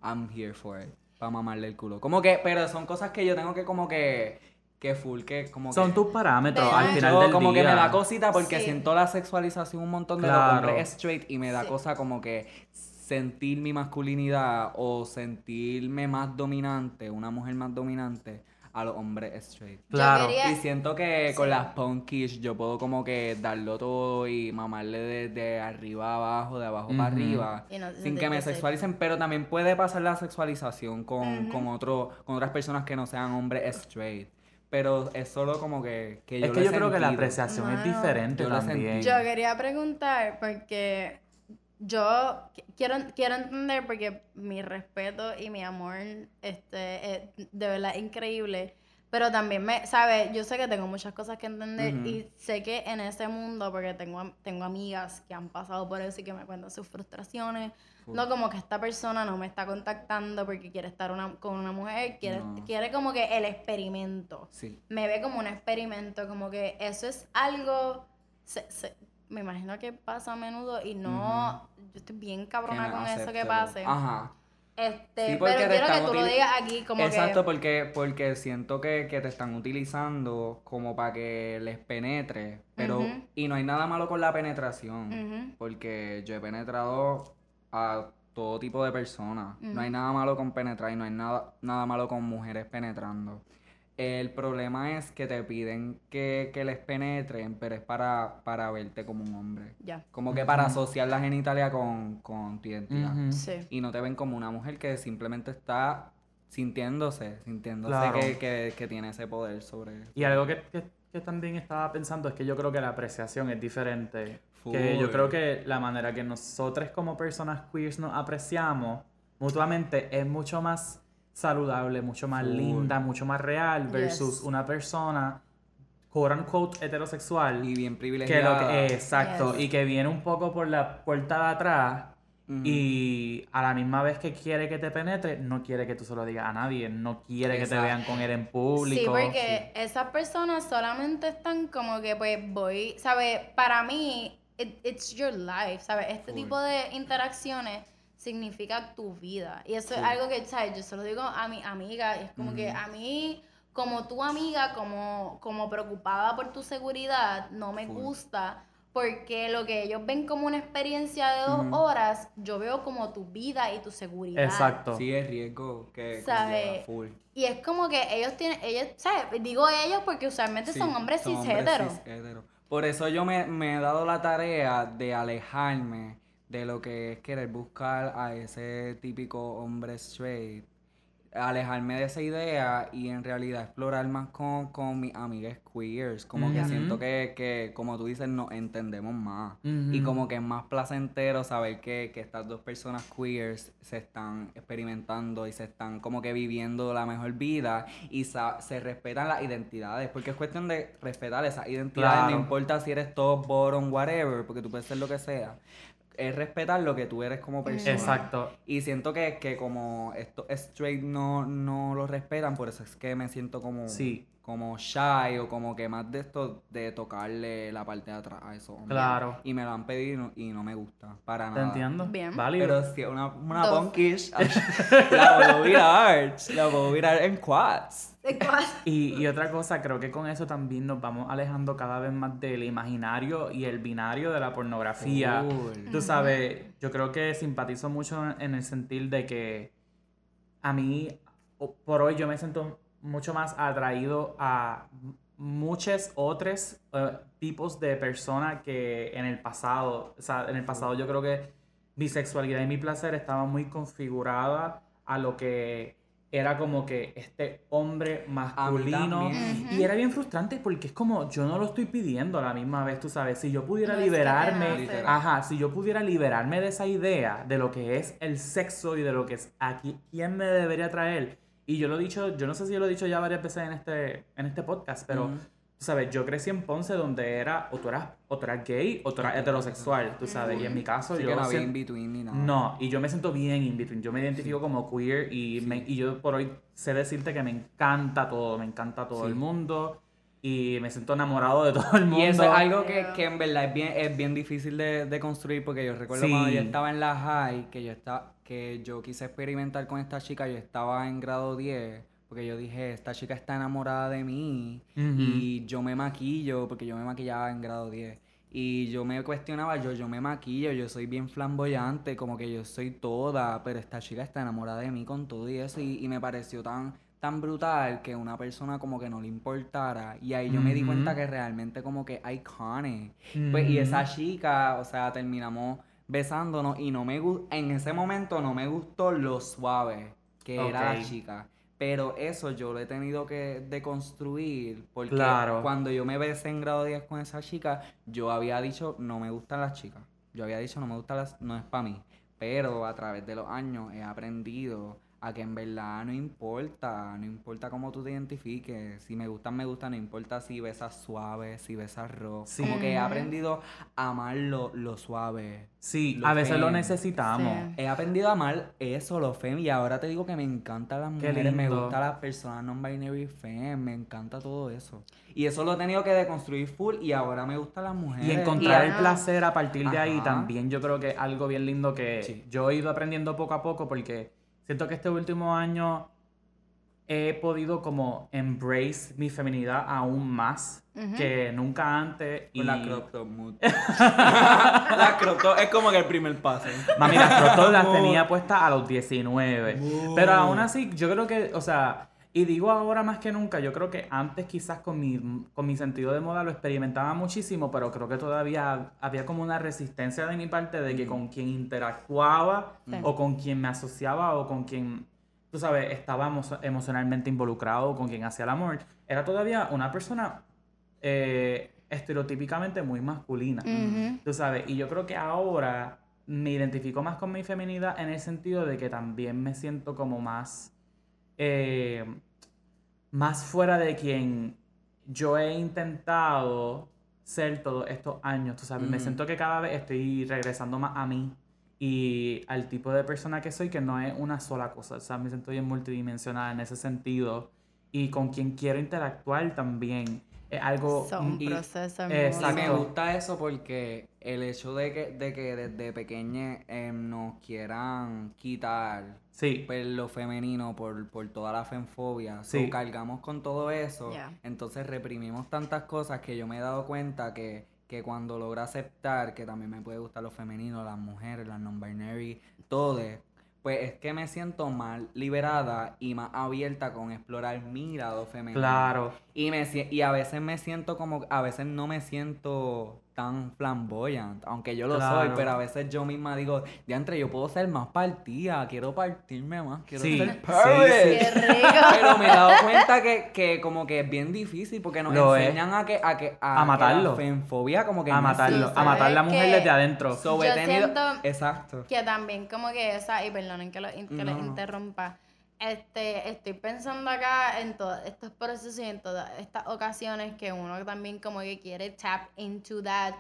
Speaker 1: I'm here for it, para mamarle el culo. Como que, pero son cosas que yo tengo que como que, que full, que como
Speaker 2: Son
Speaker 1: que...
Speaker 2: tus parámetros al final
Speaker 1: Yo
Speaker 2: del
Speaker 1: como
Speaker 2: día.
Speaker 1: que me da cosita porque
Speaker 3: Sí.
Speaker 1: siento la sexualización un montón de
Speaker 2: Claro.
Speaker 1: los hombres straight y me da
Speaker 3: Sí.
Speaker 1: cosa como que sentir mi masculinidad o sentirme más dominante, una mujer más dominante a los hombres straight.
Speaker 2: Claro.
Speaker 3: Quería-
Speaker 1: Y siento que con las punkish yo puedo como que darlo todo y mamarle de, de arriba a abajo, de abajo para arriba,
Speaker 3: no
Speaker 1: sin que me sexualicen, pero también puede pasar la sexualización con, con, otro, con otras personas que no sean hombres straight. Pero es solo como que, que yo
Speaker 2: Es
Speaker 1: lo
Speaker 2: que
Speaker 1: he
Speaker 2: yo creo que la apreciación es diferente
Speaker 1: yo
Speaker 2: también.
Speaker 3: Yo quería preguntar porque yo qu- quiero, quiero entender porque mi respeto y mi amor este, es de verdad increíble. Pero también me, ¿sabes? Yo sé que tengo muchas cosas que entender
Speaker 1: Ujú.
Speaker 3: y sé que en ese mundo, porque tengo, tengo amigas que han pasado por eso y que me cuentan sus frustraciones. No como que esta persona no me está contactando porque quiere estar una- con una mujer, quiere,
Speaker 1: No.
Speaker 3: quiere como que el experimento
Speaker 1: Sí.
Speaker 3: me ve como un experimento, como que eso es algo, se- se- me imagino que pasa a menudo y no, yo estoy bien cabrona con eso que pase.
Speaker 1: Ajá.
Speaker 3: Este,
Speaker 1: Sí,
Speaker 3: pero quiero que tú lo digas aquí como
Speaker 1: Exacto,
Speaker 3: que...
Speaker 1: porque, porque siento que, que te están utilizando como para que les penetre, pero y no hay nada malo con la penetración, porque yo he penetrado a todo tipo de personas. No hay nada malo con penetrar y no hay nada, nada malo con mujeres penetrando. El problema es que te piden que, que les penetren, pero es para, para verte como un hombre.
Speaker 3: Ya,
Speaker 1: Como que para asociar la genitalia con, con tu identidad.
Speaker 3: Sí.
Speaker 1: Y no te ven como una mujer que simplemente está sintiéndose, sintiéndose
Speaker 2: Claro.
Speaker 1: que, que, que tiene ese poder sobre...
Speaker 2: Y algo que, que- que también estaba pensando es que yo creo que la apreciación es diferente. Que yo creo que la manera que nosotros como personas queers nos apreciamos mutuamente es mucho más saludable, mucho más
Speaker 1: Full.
Speaker 2: linda, mucho más real versus
Speaker 3: Yes.
Speaker 2: una persona quote unquote heterosexual
Speaker 1: Y bien
Speaker 2: que
Speaker 1: privilegiada.
Speaker 2: lo que exacto
Speaker 3: Yes.
Speaker 2: y que viene un poco por la puerta de atrás y a la misma vez que quiere que te penetre, no quiere que tú se lo digas a nadie, no quiere que te vean con él en público.
Speaker 3: Sí, porque esas personas solamente están como que, pues, voy, ¿sabes? Para mí, it- it's your life, ¿sabes? Este tipo de interacciones significa tu vida. Y eso es algo que, ¿sabes? Yo se lo digo a mi amiga, y es como que a mí, como tu amiga, como, como preocupada por tu seguridad, no me
Speaker 1: Full.
Speaker 3: gusta. Porque lo que ellos ven como una experiencia de dos horas, yo veo como tu vida y tu seguridad.
Speaker 2: Exacto.
Speaker 1: Sí, es riesgo que
Speaker 3: Sabe,
Speaker 1: conlleva full.
Speaker 3: Y es como que ellos tienen, ellos, ¿sabes? Digo ellos porque usualmente
Speaker 1: Sí,
Speaker 3: son hombres
Speaker 1: son
Speaker 3: cis
Speaker 1: hombres. Por eso yo me, me he dado la tarea de alejarme de lo que es querer buscar a ese típico hombre straight. Alejarme de esa idea y en realidad explorar más con, con mis amigas queers. Como que siento que, que, como tú dices, nos entendemos más. Y como que es más placentero saber que, que estas dos personas queers se están experimentando y se están como que viviendo la mejor vida y sa- se respetan las identidades. Porque es cuestión de respetar esas identidades,
Speaker 2: Claro.
Speaker 1: no importa si eres top, bottom, whatever, porque tú puedes ser lo que sea. Es respetar lo que tú eres como persona.
Speaker 2: Exacto.
Speaker 1: Y siento que, que como estos straight no, no lo respetan, por eso es que me siento como...
Speaker 2: Sí.
Speaker 1: Como shy o como que más de esto de tocarle la parte de atrás a esos hombres.
Speaker 2: Claro.
Speaker 1: Y me lo han pedido y no, y no me gusta para
Speaker 2: ¿Te
Speaker 1: nada.
Speaker 2: entiendo?
Speaker 3: Bien.
Speaker 2: Válido.
Speaker 1: Pero si es una, una punkish, la puedo virar. La puedo virar en quads.
Speaker 2: Y, y otra cosa, creo que con eso también nos vamos alejando cada vez más del imaginario y el binario de la pornografía.
Speaker 1: Full.
Speaker 2: Tú sabes, yo creo que simpatizo mucho en el sentir de que a mí, por hoy, yo me siento mucho más atraído a muchos otros eh, tipos de personas que en el pasado. O sea, en el pasado yo creo que mi sexualidad y mi placer estaban muy configurada a lo que era como que este hombre masculino. Y era bien frustrante porque es como, yo no lo estoy pidiendo a la misma vez, tú sabes, si yo pudiera
Speaker 3: No
Speaker 2: liberarme, ajá, si yo pudiera liberarme de esa idea de lo que es el sexo y de lo que es aquí, quién me debería traer. Y yo lo he dicho, yo no sé si yo lo he dicho ya varias veces en este, en este podcast, pero tú sabes, yo crecí en Ponce donde era, o tú eras, o tú eras gay o tú eras heterosexual, tú sabes, y en mi caso yo...
Speaker 1: que no había
Speaker 2: sien-
Speaker 1: in between ni nada.
Speaker 2: no, y yo me siento bien in between. Yo me identifico como queer y, me- y yo por hoy sé decirte que me encanta todo, me encanta todo
Speaker 1: Sí.
Speaker 2: el mundo y me siento enamorado de todo el mundo.
Speaker 1: Y eso es algo que, que en verdad es bien, es bien difícil de, de construir porque yo recuerdo
Speaker 2: Sí.
Speaker 1: cuando yo estaba en la high, que yo, estaba, que yo quise experimentar con esta chica, yo estaba en grado 10, porque yo dije, esta chica está enamorada de mí y yo me maquillo, porque yo me maquillaba en grado 10. Y yo me cuestionaba, yo, yo me maquillo, yo soy bien flamboyante, como que yo soy toda, pero esta chica está enamorada de mí con todo y eso, y, y me pareció tan, tan brutal que una persona como que no le importara. Y ahí yo me di cuenta que realmente como que iconic. Pues, y esa chica, o sea, terminamos besándonos y no me en ese momento no me gustó lo suave que era la chica. Pero eso yo lo he tenido que deconstruir porque
Speaker 2: Claro.
Speaker 1: cuando yo me besé en grado 10 con esa chica, yo había dicho no me gustan las chicas. Yo había dicho no me gustan las, no es para mí. Pero a través de los años he aprendido a que en verdad no importa, no importa cómo tú te identifiques, si me gustan, me gustan, no importa si besas suave, si besas rock.
Speaker 2: Sí.
Speaker 1: Como que he aprendido a amar lo, lo suave.
Speaker 2: Sí,
Speaker 1: lo
Speaker 2: a veces lo necesitamos.
Speaker 3: Sí.
Speaker 1: He aprendido a amar eso, lo fem, y ahora te digo que me encantan las
Speaker 2: Qué
Speaker 1: mujeres, me gustan las personas non-binary fem, me encanta todo eso. Y eso lo he tenido que deconstruir full y ahora me gustan las mujeres.
Speaker 2: Y encontrar el placer a partir de ahí también yo creo que es algo bien lindo que
Speaker 1: Sí.
Speaker 2: yo he ido aprendiendo poco a poco porque siento que este último año he podido como embrace mi feminidad aún más que nunca antes. Y...
Speaker 1: Con la crop top mood. la crop top es como que el primer paso.
Speaker 2: Mami, las crop top las tenía puestas a los 19. Pero aún así, yo creo que, o sea, y digo ahora más que nunca, yo creo que antes quizás con mi, con mi sentido de moda lo experimentaba muchísimo, pero creo que todavía había como una resistencia de mi parte de que con quien interactuaba
Speaker 3: Sí.
Speaker 2: o con quien me asociaba o con quien, tú sabes, estaba emo- emocionalmente involucrado o con quien hacía el amor, era todavía una persona eh, estereotípicamente muy masculina. Tú sabes, y yo creo que ahora me identifico más con mi feminidad en el sentido de que también me siento como más, eh, más fuera de quien yo he intentado ser todos estos años, tú sabes, me
Speaker 1: Ujú.
Speaker 2: siento que cada vez estoy regresando más a mí y al tipo de persona que soy, que no es una sola cosa, o sea, me siento bien multidimensional en ese sentido. Y con quien quiero interactuar también es algo...
Speaker 3: Un
Speaker 1: Y-
Speaker 3: proceso
Speaker 2: Exacto.
Speaker 1: Me gusta eso porque el hecho de que, de que desde pequeña nos quieran quitar
Speaker 2: Sí,
Speaker 1: pues, lo femenino por, por toda la femfobia.
Speaker 2: Sí.
Speaker 1: So, cargamos con todo eso.
Speaker 3: Yeah.
Speaker 1: Entonces reprimimos tantas cosas que yo me he dado cuenta que, que cuando logro aceptar que también me puede gustar lo femenino, las mujeres, las non-binary, todo, pues es que me siento más liberada y más abierta con explorar mi lado femenino.
Speaker 2: claro.
Speaker 1: Y, me, y a veces me siento como, a veces no me siento tan flamboyant, aunque yo lo soy, pero a veces yo misma digo, diantre, yo puedo ser más partida, quiero partirme más, quiero
Speaker 2: Sí,
Speaker 1: ser
Speaker 2: sí,
Speaker 1: pervert".
Speaker 3: Qué rico.
Speaker 1: Pero me he dado cuenta que, que como que es bien difícil porque nos
Speaker 2: Lo es.
Speaker 1: enseñan a que a que
Speaker 2: A
Speaker 1: que
Speaker 2: matarlo.
Speaker 1: la femfobia como que
Speaker 2: a matarlo, a matar la
Speaker 3: ¿Sabes
Speaker 2: mujer desde adentro.
Speaker 1: So, he
Speaker 3: Yo
Speaker 1: tenido-
Speaker 3: siento-
Speaker 1: Exacto.
Speaker 3: que también como que esa, y perdonen que, lo, que les
Speaker 1: No.
Speaker 3: interrumpa, este, estoy pensando acá en todos estos procesos y en todas estas ocasiones que uno también como que quiere tap into that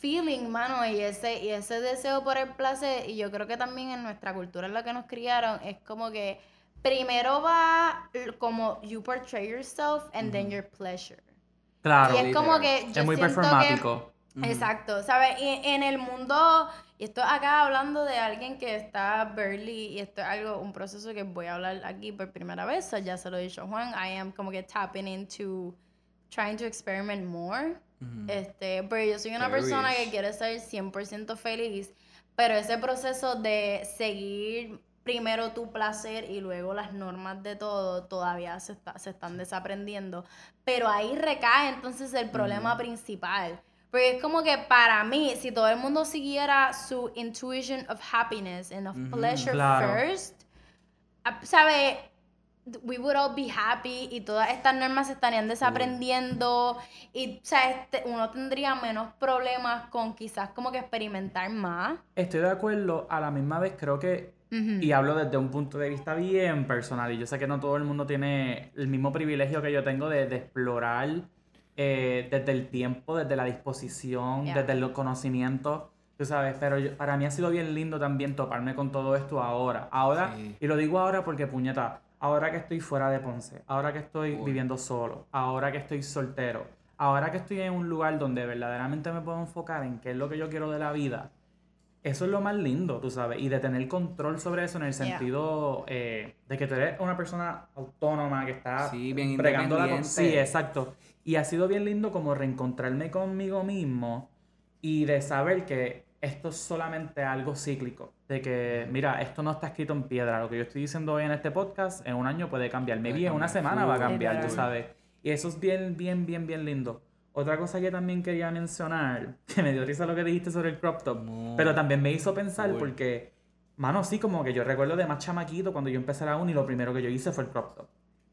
Speaker 3: feeling, mano, y ese, y ese deseo por el placer, y yo creo que también en nuestra cultura en la que nos criaron es como que primero va como you portray yourself and then your pleasure.
Speaker 2: Claro.
Speaker 3: y es como que
Speaker 2: es
Speaker 3: yo
Speaker 2: muy
Speaker 3: siento
Speaker 2: performático.
Speaker 3: que exacto, ¿sabes? Y en el mundo y esto acá hablando de alguien que está barely y esto es algo un proceso que voy a hablar aquí por primera vez, so ya se lo he dicho a Juan, I am como que tapping into trying to experiment more. Este, porque yo soy una
Speaker 1: Very
Speaker 3: persona
Speaker 1: rich.
Speaker 3: que quiere ser 100% feliz, pero ese proceso de seguir primero tu placer y luego las normas de todo todavía se, está- se están desaprendiendo. Pero ahí recae entonces el problema principal. Porque es como que para mí, si todo el mundo siguiera su intuition of happiness and of pleasure
Speaker 2: Claro.
Speaker 3: first, ¿sabes? We would all be happy y todas estas normas se estarían desaprendiendo y, o sea, este, uno tendría menos problemas con quizás como que experimentar más.
Speaker 2: Estoy de acuerdo, a la misma vez creo que, y hablo desde un punto de vista bien personal, y yo sé que no todo el mundo tiene el mismo privilegio que yo tengo de, de explorar eh, desde el tiempo, desde la disposición,
Speaker 3: Yeah.
Speaker 2: desde los conocimientos, tú sabes, pero yo- para mí ha sido bien lindo también toparme con todo esto ahora. Ahora,
Speaker 1: Sí.
Speaker 2: y lo digo ahora porque puñeta, ahora que estoy fuera de Ponce, ahora que estoy
Speaker 1: Uy.
Speaker 2: viviendo solo, ahora que estoy soltero, ahora que estoy en un lugar donde verdaderamente me puedo enfocar en qué es lo que yo quiero de la vida, eso es lo más lindo, tú sabes, y de tener control sobre eso en el
Speaker 3: Yeah.
Speaker 2: sentido eh, de que tú eres una persona autónoma que está
Speaker 1: Sí, bien
Speaker 2: bregándola con-. Sí, exacto. Y ha sido bien lindo como reencontrarme conmigo mismo y de saber que esto es solamente algo cíclico. De que, mira, esto no está escrito en piedra. Lo que yo estoy diciendo hoy en este podcast, en un año puede cambiar. Maybe en una semana va a cambiar, tú sabes. Y eso es bien, bien, bien, bien lindo. Otra cosa que también quería mencionar, que me dio risa lo que dijiste sobre el crop top, pero también me hizo pensar porque, mano, sí, como que yo recuerdo de más chamaquito cuando yo empecé la uni, lo primero que yo hice fue el crop top.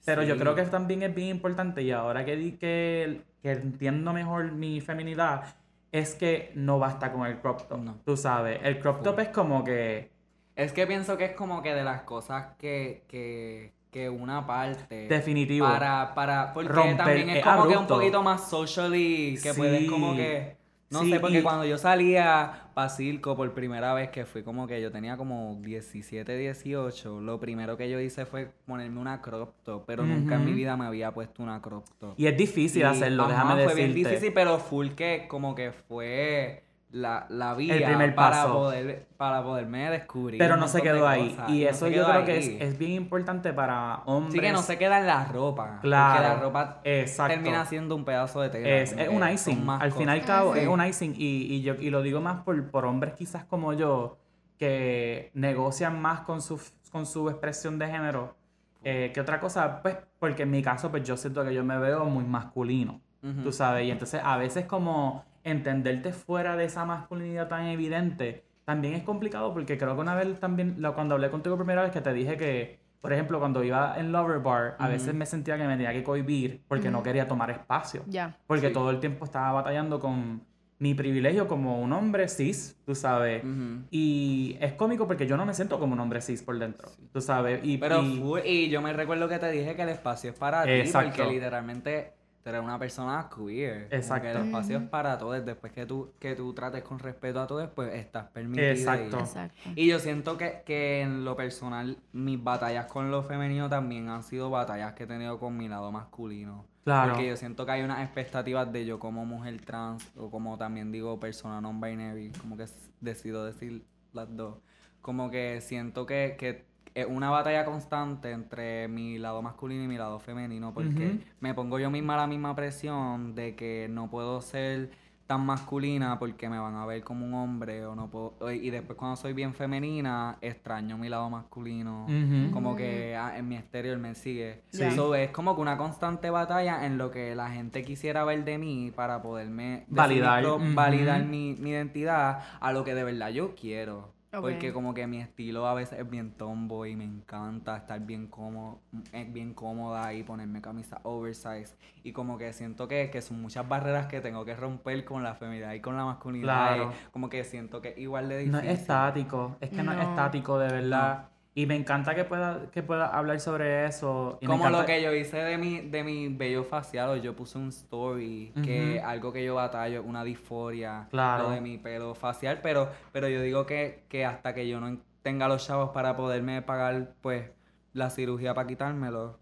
Speaker 2: Pero yo creo que también es bien importante y ahora que, di que, que entiendo mejor mi feminidad, es que no basta con el crop top.
Speaker 1: No.
Speaker 2: Tú sabes, el crop top es como que
Speaker 1: Es que pienso que es como que de las cosas que, que, que una parte.
Speaker 2: definitivo.
Speaker 1: Para, para, porque
Speaker 2: Romper,
Speaker 1: también es
Speaker 2: es
Speaker 1: como que un
Speaker 2: abrupto.
Speaker 1: poquito más socially, que
Speaker 2: Sí.
Speaker 1: puedes como que, no
Speaker 2: Sí,
Speaker 1: sé, porque
Speaker 2: y-
Speaker 1: cuando yo salía para circo por primera vez, que fui como que yo tenía como 17, 18, lo primero que yo hice fue ponerme una crop top, pero nunca en mi vida me había puesto una crop top.
Speaker 2: Y es difícil
Speaker 1: Y,
Speaker 2: hacerlo,
Speaker 1: ajá,
Speaker 2: déjame
Speaker 1: fue
Speaker 2: decirte.
Speaker 1: bien difícil, pero full que como que fue la, la vía
Speaker 2: primer
Speaker 1: para
Speaker 2: paso.
Speaker 1: poder para poderme descubrir.
Speaker 2: Pero no se quedó ahí.
Speaker 1: cosas,
Speaker 2: Y
Speaker 1: no
Speaker 2: eso yo creo que es, es bien importante para hombres.
Speaker 1: Sí que no se queda en la ropa.
Speaker 2: Claro,
Speaker 1: Porque la ropa
Speaker 2: exacto.
Speaker 1: termina siendo un pedazo de tela.
Speaker 2: Es, es un icing.
Speaker 1: más
Speaker 2: Al fin y al cabo,
Speaker 1: Sí.
Speaker 2: es un icing. Y, y yo, y lo digo más por, por hombres quizás como yo, que negocian más con su, con su expresión de género. eh, que otra cosa, pues, porque en mi caso, pues yo siento que yo me veo muy masculino. Tú sabes, y entonces a veces como entenderte fuera de esa masculinidad tan evidente también es complicado porque creo que una vez también, cuando hablé contigo primera vez que te dije que, por ejemplo, cuando iba en Lover Bar, a veces me sentía que me tenía que cohibir porque no quería tomar espacio.
Speaker 3: Ya.
Speaker 2: Porque
Speaker 1: Sí.
Speaker 2: todo el tiempo estaba batallando con mi privilegio como un hombre cis, tú sabes.
Speaker 1: Ujú.
Speaker 2: Y es cómico porque yo no me siento como un hombre cis por dentro, tú sabes. Y,
Speaker 1: Pero
Speaker 2: y-
Speaker 1: y yo me recuerdo que te dije que el espacio es para ti,
Speaker 2: Exacto.
Speaker 1: porque literalmente tú eres una persona queer.
Speaker 2: Exacto.
Speaker 1: Que el espacio es para todos. Después que tú, que tú trates con respeto a todos, pues estás permitido.
Speaker 2: Exacto.
Speaker 3: Exacto.
Speaker 1: Y yo siento que, que en lo personal, mis batallas con lo femenino también han sido batallas que he tenido con mi lado masculino.
Speaker 2: Claro.
Speaker 1: Porque yo siento que hay unas expectativas de yo como mujer trans, o como también digo persona non-binary, como que decido decir las dos. Como que siento que, que es una batalla constante entre mi lado masculino y mi lado femenino, porque me pongo yo misma la misma presión de que no puedo ser tan masculina porque me van a ver como un hombre o no puedo o- y después cuando soy bien femenina extraño mi lado masculino como que ah, en mi exterior me sigue.
Speaker 3: Sí.
Speaker 1: So, es como que una constante batalla en lo que la gente quisiera ver de mí para poderme
Speaker 2: Validar.
Speaker 1: validar mi, mi identidad a lo que de verdad yo quiero Porque como que mi estilo a veces es bien tomboy y me encanta estar bien cómodo, es bien cómoda y ponerme camisa oversize. Y como que siento que, que son muchas barreras que tengo que romper con la feminidad y con la masculinidad.
Speaker 2: Claro.
Speaker 1: Como que siento que igual de difícil.
Speaker 2: No es estático, es que no, es estático de verdad. Y me encanta que pueda, que pueda hablar sobre eso. y
Speaker 1: Como lo que yo hice de mi, de mi bello facial, o yo puse un story, que algo que yo batallo, una disforia,
Speaker 2: Claro.
Speaker 1: lo de mi pelo facial, pero, pero yo digo que, que hasta que yo no tenga los chavos para poderme pagar, pues, la cirugía para quitármelo.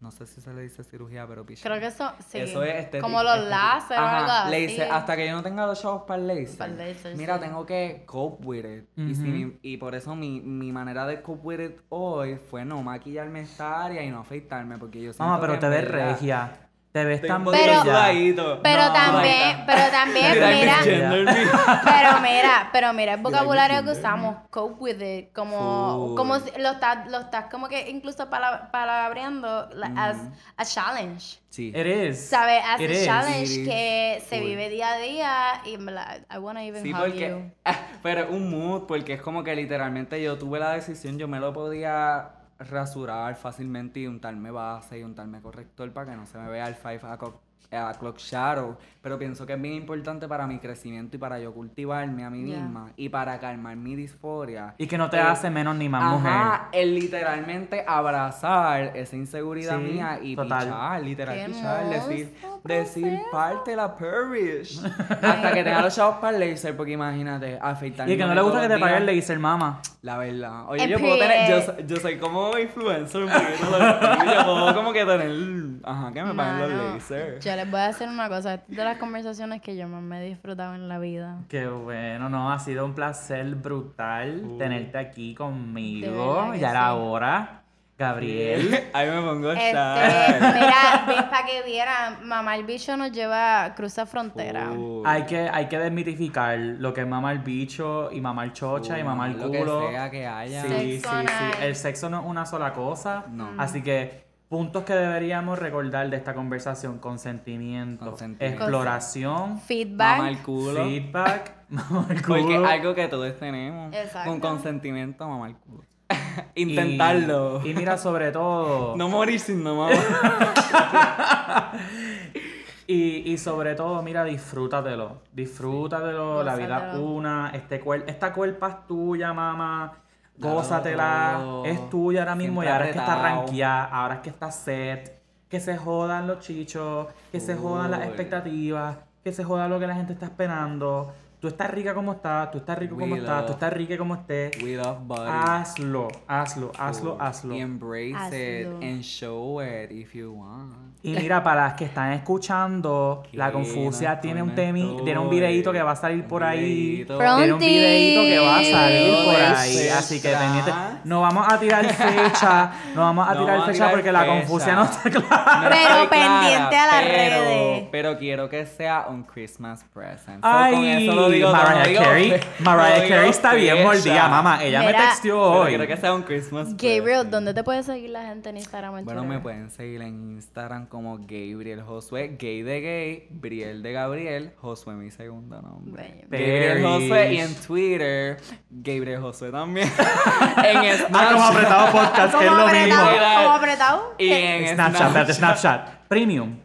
Speaker 1: No sé si se le dice cirugía, pero picha.
Speaker 3: Creo que eso, sí.
Speaker 1: Eso es estético.
Speaker 3: Como los
Speaker 1: estético.
Speaker 3: láser o
Speaker 1: Ajá,
Speaker 3: algo así.
Speaker 1: laser, Hasta que yo no tenga los chavos para el laser.
Speaker 3: Para el laser,
Speaker 1: Mira,
Speaker 3: sí.
Speaker 1: tengo que cope with it. y, si mi- y por eso mi, mi manera de cope with it hoy fue no maquillarme esta área y no afeitarme. Porque yo siento
Speaker 2: Mamá, pero
Speaker 1: que
Speaker 2: te ves regia. Te ves tan
Speaker 1: poquito
Speaker 3: Pero-
Speaker 1: sudadito.
Speaker 3: Pero
Speaker 2: No,
Speaker 3: también, pero también, mira, pero mira, pero mira el vocabulario que usamos, cope with it, como,
Speaker 1: Full.
Speaker 3: como si lo estás, lo estás como que incluso pala- palabreando la- as a challenge.
Speaker 1: Sí.
Speaker 2: It is.
Speaker 3: ¿Sabes? As
Speaker 2: It
Speaker 3: a
Speaker 2: is.
Speaker 3: challenge
Speaker 1: It is.
Speaker 3: que se
Speaker 1: Full.
Speaker 3: vive día a día y verdad, I wanna even
Speaker 1: Sí,
Speaker 3: hug
Speaker 1: porque.
Speaker 3: you.
Speaker 1: Pero es un mood, porque es como que literalmente yo tuve la decisión, yo me lo podía rasurar fácilmente y untarme base y untarme corrector para que no se me vea el 5 o'clock, o'clock shadow. Pero pienso que es bien importante para mi crecimiento y para yo cultivarme a mí
Speaker 3: Yeah.
Speaker 1: misma y para calmar mi disforia.
Speaker 2: Y que no te
Speaker 1: Eh,
Speaker 2: hace menos ni más mujer.
Speaker 1: Ajá, el literalmente abrazar esa inseguridad
Speaker 2: Sí,
Speaker 1: mía y
Speaker 2: total.
Speaker 1: pichar, literal
Speaker 3: Qué
Speaker 1: pichar, decir,
Speaker 3: hermoso
Speaker 1: decir parte la purrish. Hasta que tenga los chavos para el laser, porque imagínate, afeitarme.
Speaker 2: Y que no le gusta que te pague el laser, mamá.
Speaker 1: La verdad. Oye, yo puedo tener, yo, yo soy como influencer, porque no lo- yo puedo como que tener, ajá, que me paguen los lasers.
Speaker 3: Yo les voy a decir una cosa, esta es de las conversaciones que yo más me he disfrutado en la vida.
Speaker 2: Qué bueno, no, ha sido un placer brutal
Speaker 1: Uh.
Speaker 2: tenerte aquí conmigo. Ya era
Speaker 3: sí.
Speaker 2: hora. Gabriel.
Speaker 1: Ahí me pongo
Speaker 3: Este, mira, ves para que vieran, mamá el bicho nos lleva a cruzar frontera.
Speaker 1: Uh,
Speaker 2: Hay que, hay que desmitificar lo que es mamar el bicho y mamar chocha y mamar el
Speaker 1: Lo que
Speaker 2: culo.
Speaker 1: sea que haya.
Speaker 2: Sí, sí,
Speaker 3: Sexo
Speaker 2: sí.
Speaker 3: anal.
Speaker 2: El sexo no es una sola cosa.
Speaker 1: No.
Speaker 2: Así que puntos que deberíamos recordar de esta conversación: consentimiento,
Speaker 1: Consentimiento.
Speaker 2: exploración,
Speaker 3: Feedback.
Speaker 1: Mamá el culo.
Speaker 2: feedback, mamar el culo.
Speaker 1: Porque algo que todos tenemos.
Speaker 3: Exacto.
Speaker 1: Con consentimiento, mamá el culo. Intentarlo.
Speaker 2: Y, y mira, sobre todo.
Speaker 1: No morir sin no mamá.
Speaker 2: Y, y sobre todo, mira, disfrútatelo. Disfrútatelo, la vida
Speaker 3: Gózatelo.
Speaker 2: una. Este cuer- esta cuerpa es tuya, mamá. Gózatela. Es tuya ahora mismo y ahora es que está ranqueada, ahora es que está set. Que se jodan los chichos, que se jodan las expectativas, que se joda lo que la gente está esperando. Tú estás rica como estás, tú estás rico como
Speaker 1: We
Speaker 2: estás, tú estás rica como estés.
Speaker 1: We love body.
Speaker 2: Hazlo, hazlo, hazlo, hazlo.
Speaker 1: Y embrace
Speaker 3: Hazlo.
Speaker 1: it and show it if you want.
Speaker 2: Y mira, para las que están escuchando, la
Speaker 1: no
Speaker 2: tiene un temi, tiene un videito que va a salir por ahí. Tiene un videito que va a salir por ahí. Así que pendiente. No vamos a tirar fecha, no vamos a
Speaker 1: No
Speaker 2: tirar
Speaker 1: vamos a
Speaker 2: fecha
Speaker 1: tirar
Speaker 2: porque la
Speaker 1: fecha.
Speaker 2: Confusia no está clara.
Speaker 3: Pero pendiente a las
Speaker 1: pero-
Speaker 3: redes.
Speaker 1: Pero quiero que sea un Christmas present. So,
Speaker 2: Ay,
Speaker 1: con eso lo digo
Speaker 2: Mariah
Speaker 1: no
Speaker 2: Carey, Mariah
Speaker 1: digo
Speaker 2: Carey está bien mordida, mamá. Ella me
Speaker 3: Mira,
Speaker 1: Pero
Speaker 2: hoy.
Speaker 1: quiero que sea un Christmas
Speaker 3: Gabriel,
Speaker 1: present.
Speaker 3: ¿dónde te puede seguir la gente en Instagram en
Speaker 1: Bueno, me pueden seguir en Instagram como Gabriel Josué, gay de gay, Briel de Gabriel, Josué mi segundo nombre. Gabriel Josué y en Twitter, Gabriel Josué también. en Snapchat.
Speaker 2: Ah, como apretado podcast, que es
Speaker 3: ¿Cómo
Speaker 2: lo mismo.
Speaker 3: ¿Cómo apretado?
Speaker 1: Y en
Speaker 2: Snapchat, espérate, Snapchat. Premium.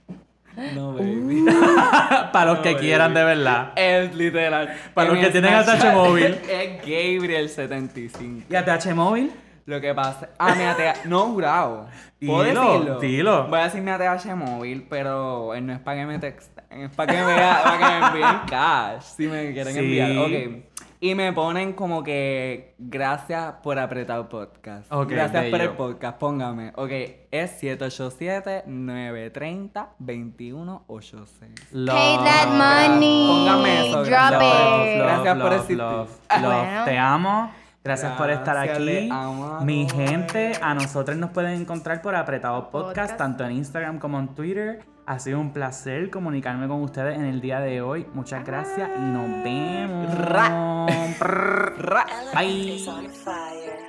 Speaker 1: No, baby.
Speaker 2: Para los que quieran de verdad.
Speaker 1: Es literal.
Speaker 2: Para
Speaker 1: En
Speaker 2: los que tienen ATH móvil.
Speaker 1: Es Gabriel75.
Speaker 2: ¿Y ATH móvil?
Speaker 1: Lo que pasa. Ah, mi ATH. No, jurado. ¿Puedo
Speaker 2: Dilo,
Speaker 1: decirlo?
Speaker 2: dilo.
Speaker 1: Voy a decir mi ATH móvil, pero él no es para que me texten. Es para que me, para que me envíen cash. Si me quieren
Speaker 2: Sí.
Speaker 1: enviar. Ok. Y me ponen como que gracias por apretar podcast. Gracias por el podcast. Póngame. Ok, es 787-930-2186.
Speaker 2: Love.
Speaker 3: Pay that money.
Speaker 1: Póngame eso,
Speaker 3: Drop
Speaker 1: gracias.
Speaker 3: it.
Speaker 1: Gracias por
Speaker 2: love,
Speaker 1: existir.
Speaker 2: love, love.
Speaker 3: Bueno.
Speaker 2: Te amo. Gracias por estar
Speaker 1: Gracias,
Speaker 2: aquí. Mi gente, a nosotros nos pueden encontrar por Apretado Podcast,
Speaker 3: Podcast.
Speaker 2: tanto en Instagram como en Twitter. Ha sido un placer comunicarme con ustedes en el día de hoy. Muchas gracias y nos vemos.
Speaker 1: Ra.
Speaker 2: Prrr.
Speaker 1: Ra.
Speaker 2: Bye.